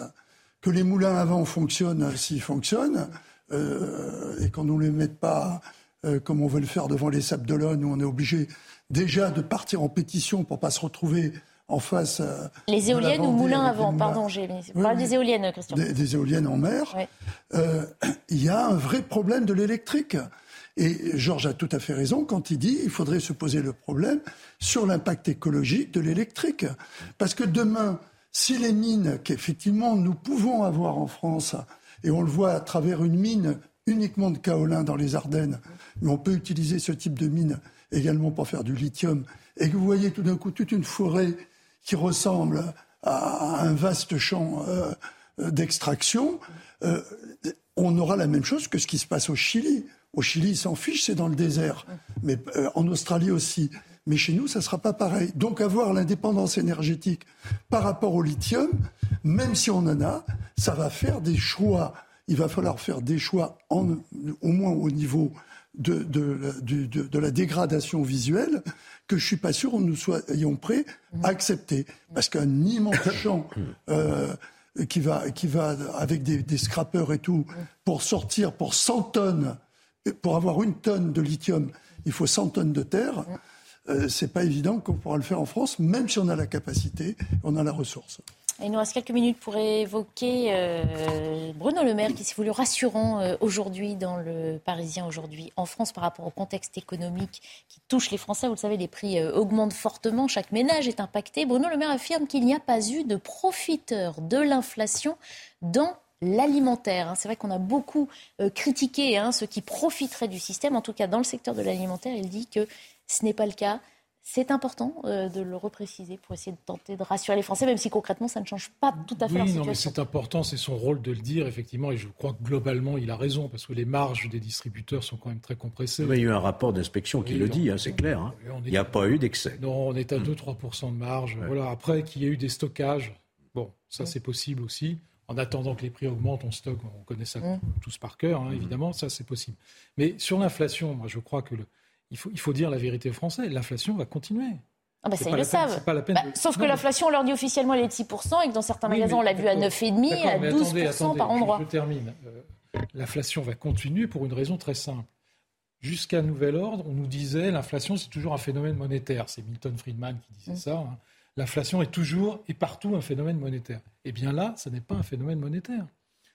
que les moulins à vent fonctionnent s'ils fonctionnent, euh, et qu'on ne les mette pas euh, comme on veut le faire devant les Sables d'Olonne, où on est obligé déjà de partir en pétition pour pas se retrouver en face. les éoliennes ou moulins à vent, pardon, j'ai oui, des éoliennes, Christian. Des, éoliennes en mer. Il y a un vrai problème de l'électrique. Et Georges a tout à fait raison quand il dit qu'il faudrait se poser le problème sur l'impact écologique de l'électrique. Parce que demain, si les mines qu'effectivement nous pouvons avoir en France, et on le voit à travers une mine uniquement de kaolin dans les Ardennes, mais on peut utiliser ce type de mine également pour faire du lithium, et que vous voyez tout d'un coup toute une forêt qui ressemble à un vaste champ euh, d'extraction, euh, on aura la même chose que ce qui se passe au Chili. Au Chili, ils s'en fichent, c'est dans le désert. Mais euh, en Australie aussi. Mais chez nous, ça ne sera pas pareil. Donc avoir l'indépendance énergétique par rapport au lithium, même si on en a, ça va faire des choix. Il va falloir faire des choix, en, au moins au niveau de, de, de, de, la dégradation visuelle, que je suis pas sûr nous soyons prêts à accepter. Parce qu'un immense champ euh, qui, va, qui va avec des, des scrappers et tout, pour sortir pour 100 tonnes pour avoir une tonne de lithium, il faut 100 tonnes de terre. Euh, c'est pas évident qu'on pourra le faire en France, même si on a la capacité, on a la ressource. Il nous reste quelques minutes pour évoquer euh, Bruno Le Maire qui s'est voulu rassurant euh, aujourd'hui dans le Parisien aujourd'hui en France par rapport au contexte économique qui touche les Français. Vous le savez, les prix euh, augmentent fortement, chaque ménage est impacté. Bruno Le Maire affirme qu'il n'y a pas eu de profiteurs de l'inflation dans l'alimentaire. Hein. C'est vrai qu'on a beaucoup euh, critiqué hein, ceux qui profiteraient du système. En tout cas, dans le secteur de l'alimentaire, il dit que ce n'est pas le cas. C'est important euh, de le repréciser pour essayer de tenter de rassurer les Français, même si concrètement ça ne change pas tout à fait oui, non, mais c'est important, c'est son rôle de le dire, effectivement, et je crois que globalement il a raison, parce que les marges des distributeurs sont quand même très compressées. il y a eu un rapport d'inspection qui le dit, hein, c'est clair. il n'y a pas eu d'excès. Non, on est à 2-3% de marge. Voilà. Après, qu'il y ait eu des stockages, bon, ça c'est possible aussi en attendant que les prix augmentent, on stocke, on connaît ça mmh. tous par cœur, hein, évidemment, ça c'est possible. Mais sur l'inflation, moi je crois que il, faut, il faut dire la vérité aux Français, l'inflation va continuer. Ah bah ça, ils le savent. Bah, sauf que l'inflation, on leur dit officiellement, elle est de 6%, et que dans certains magasins, on l'a vu à 9,5%, à 12% par endroit. Je, termine. Euh, l'inflation va continuer pour une raison très simple. Jusqu'à nouvel ordre, on nous disait l'inflation, c'est toujours un phénomène monétaire. C'est Milton Friedman qui disait mmh. ça. Hein l'inflation est toujours et partout un phénomène monétaire. Eh bien là, ce n'est pas un phénomène monétaire.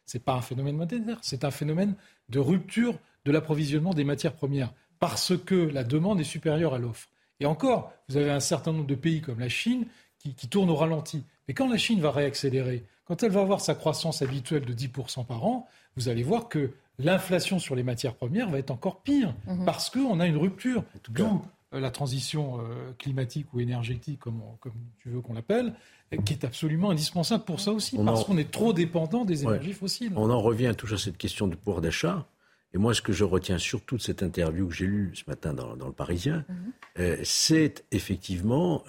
Ce n'est pas un phénomène monétaire, c'est un phénomène de rupture de l'approvisionnement des matières premières, parce que la demande est supérieure à l'offre. Et encore, vous avez un certain nombre de pays comme la Chine qui, tournent au ralenti. Mais quand la Chine va réaccélérer, quand elle va avoir sa croissance habituelle de 10% par an, vous allez voir que l'inflation sur les matières premières va être encore pire, mhm. parce qu'on a une rupture. Euh, la transition euh, climatique ou énergétique, comme, tu veux qu'on l'appelle, qui est absolument indispensable pour ça aussi, parce qu'on est trop dépendant des énergies fossiles. On en revient toujours à cette question du pouvoir d'achat. Et moi, ce que je retiens surtout de cette interview que j'ai lue ce matin dans, le Parisien, mhm. euh, c'est effectivement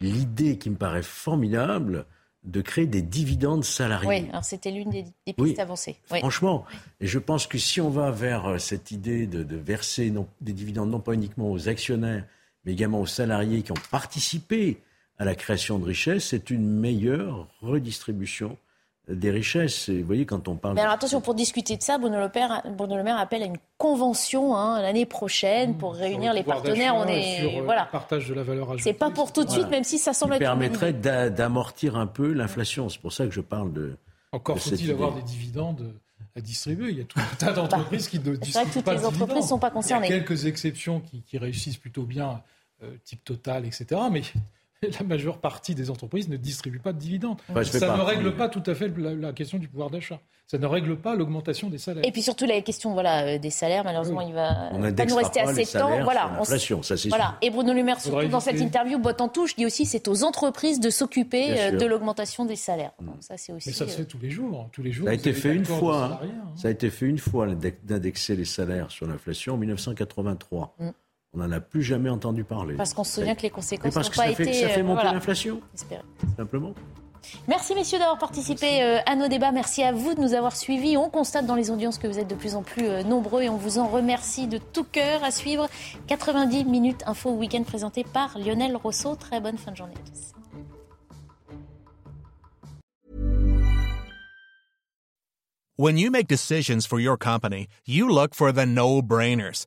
l'idée qui me paraît formidable de créer des dividendes salariés. Oui, alors c'était l'une des, pistes avancées. Franchement, et je pense que si on va vers euh, cette idée de, verser des dividendes non pas uniquement aux actionnaires, mais également aux salariés qui ont participé à la création de richesses, c'est une meilleure redistribution des richesses. Et vous voyez, quand on parle. Mais alors attention, pour discuter de ça, Bruno Le, Maire, Bruno Le Maire appelle à une convention hein, l'année prochaine pour réunir les partenaires. On est sur, euh, voilà. le partage de la valeur ajoutée. C'est pas pour tout de suite, même si ça semble qui être. permettrait d'amortir un peu l'inflation. C'est pour ça que je parle de. Encore faut-il avoir des dividendes à distribuer? Il y a tout un tas d'entreprises qui ne C'est vrai que distribuent toutes pas les entreprises dividendes. ne sont pas concernées. Il y a quelques exceptions qui, qui réussissent plutôt bien, euh, type Total, etc. Mais la majeure partie des entreprises ne distribuent pas de dividendes. Bah, ça ne partie. règle pas tout à fait la, la question du pouvoir d'achat. Ça ne règle pas l'augmentation des salaires. Et puis surtout la question voilà, euh, des salaires, malheureusement, il va On pas nous rester assez de temps. Voilà, on ça, c'est voilà. sûr. Et Bruno Le Maire, surtout dans cette interview, botte en touche, dit aussi c'est aux entreprises de s'occuper euh, de l'augmentation des salaires. Donc ça, c'est aussi. Mais ça se euh, fait tous les jours. Tous les jours Ça a été fait une fois. hein. hein. Ça a été fait une fois d'indexer les salaires sur l'inflation en 1983. Mm. On n'en a plus jamais entendu parler. Parce qu'on se souvient que les conséquences parce n'ont que pas ça été. fait, ça fait euh, monter voilà, l'inflation, simplement. Merci messieurs d'avoir participé euh, à nos débats. Merci à vous de nous avoir suivis. On constate dans les audiences que vous êtes de plus en plus euh, nombreux et on vous en remercie de tout cœur. À suivre 90 minutes info week-end présenté par Lionel Rousseau. Très bonne fin de journée à tous. When you make decisions for your company, you look for the no-brainers.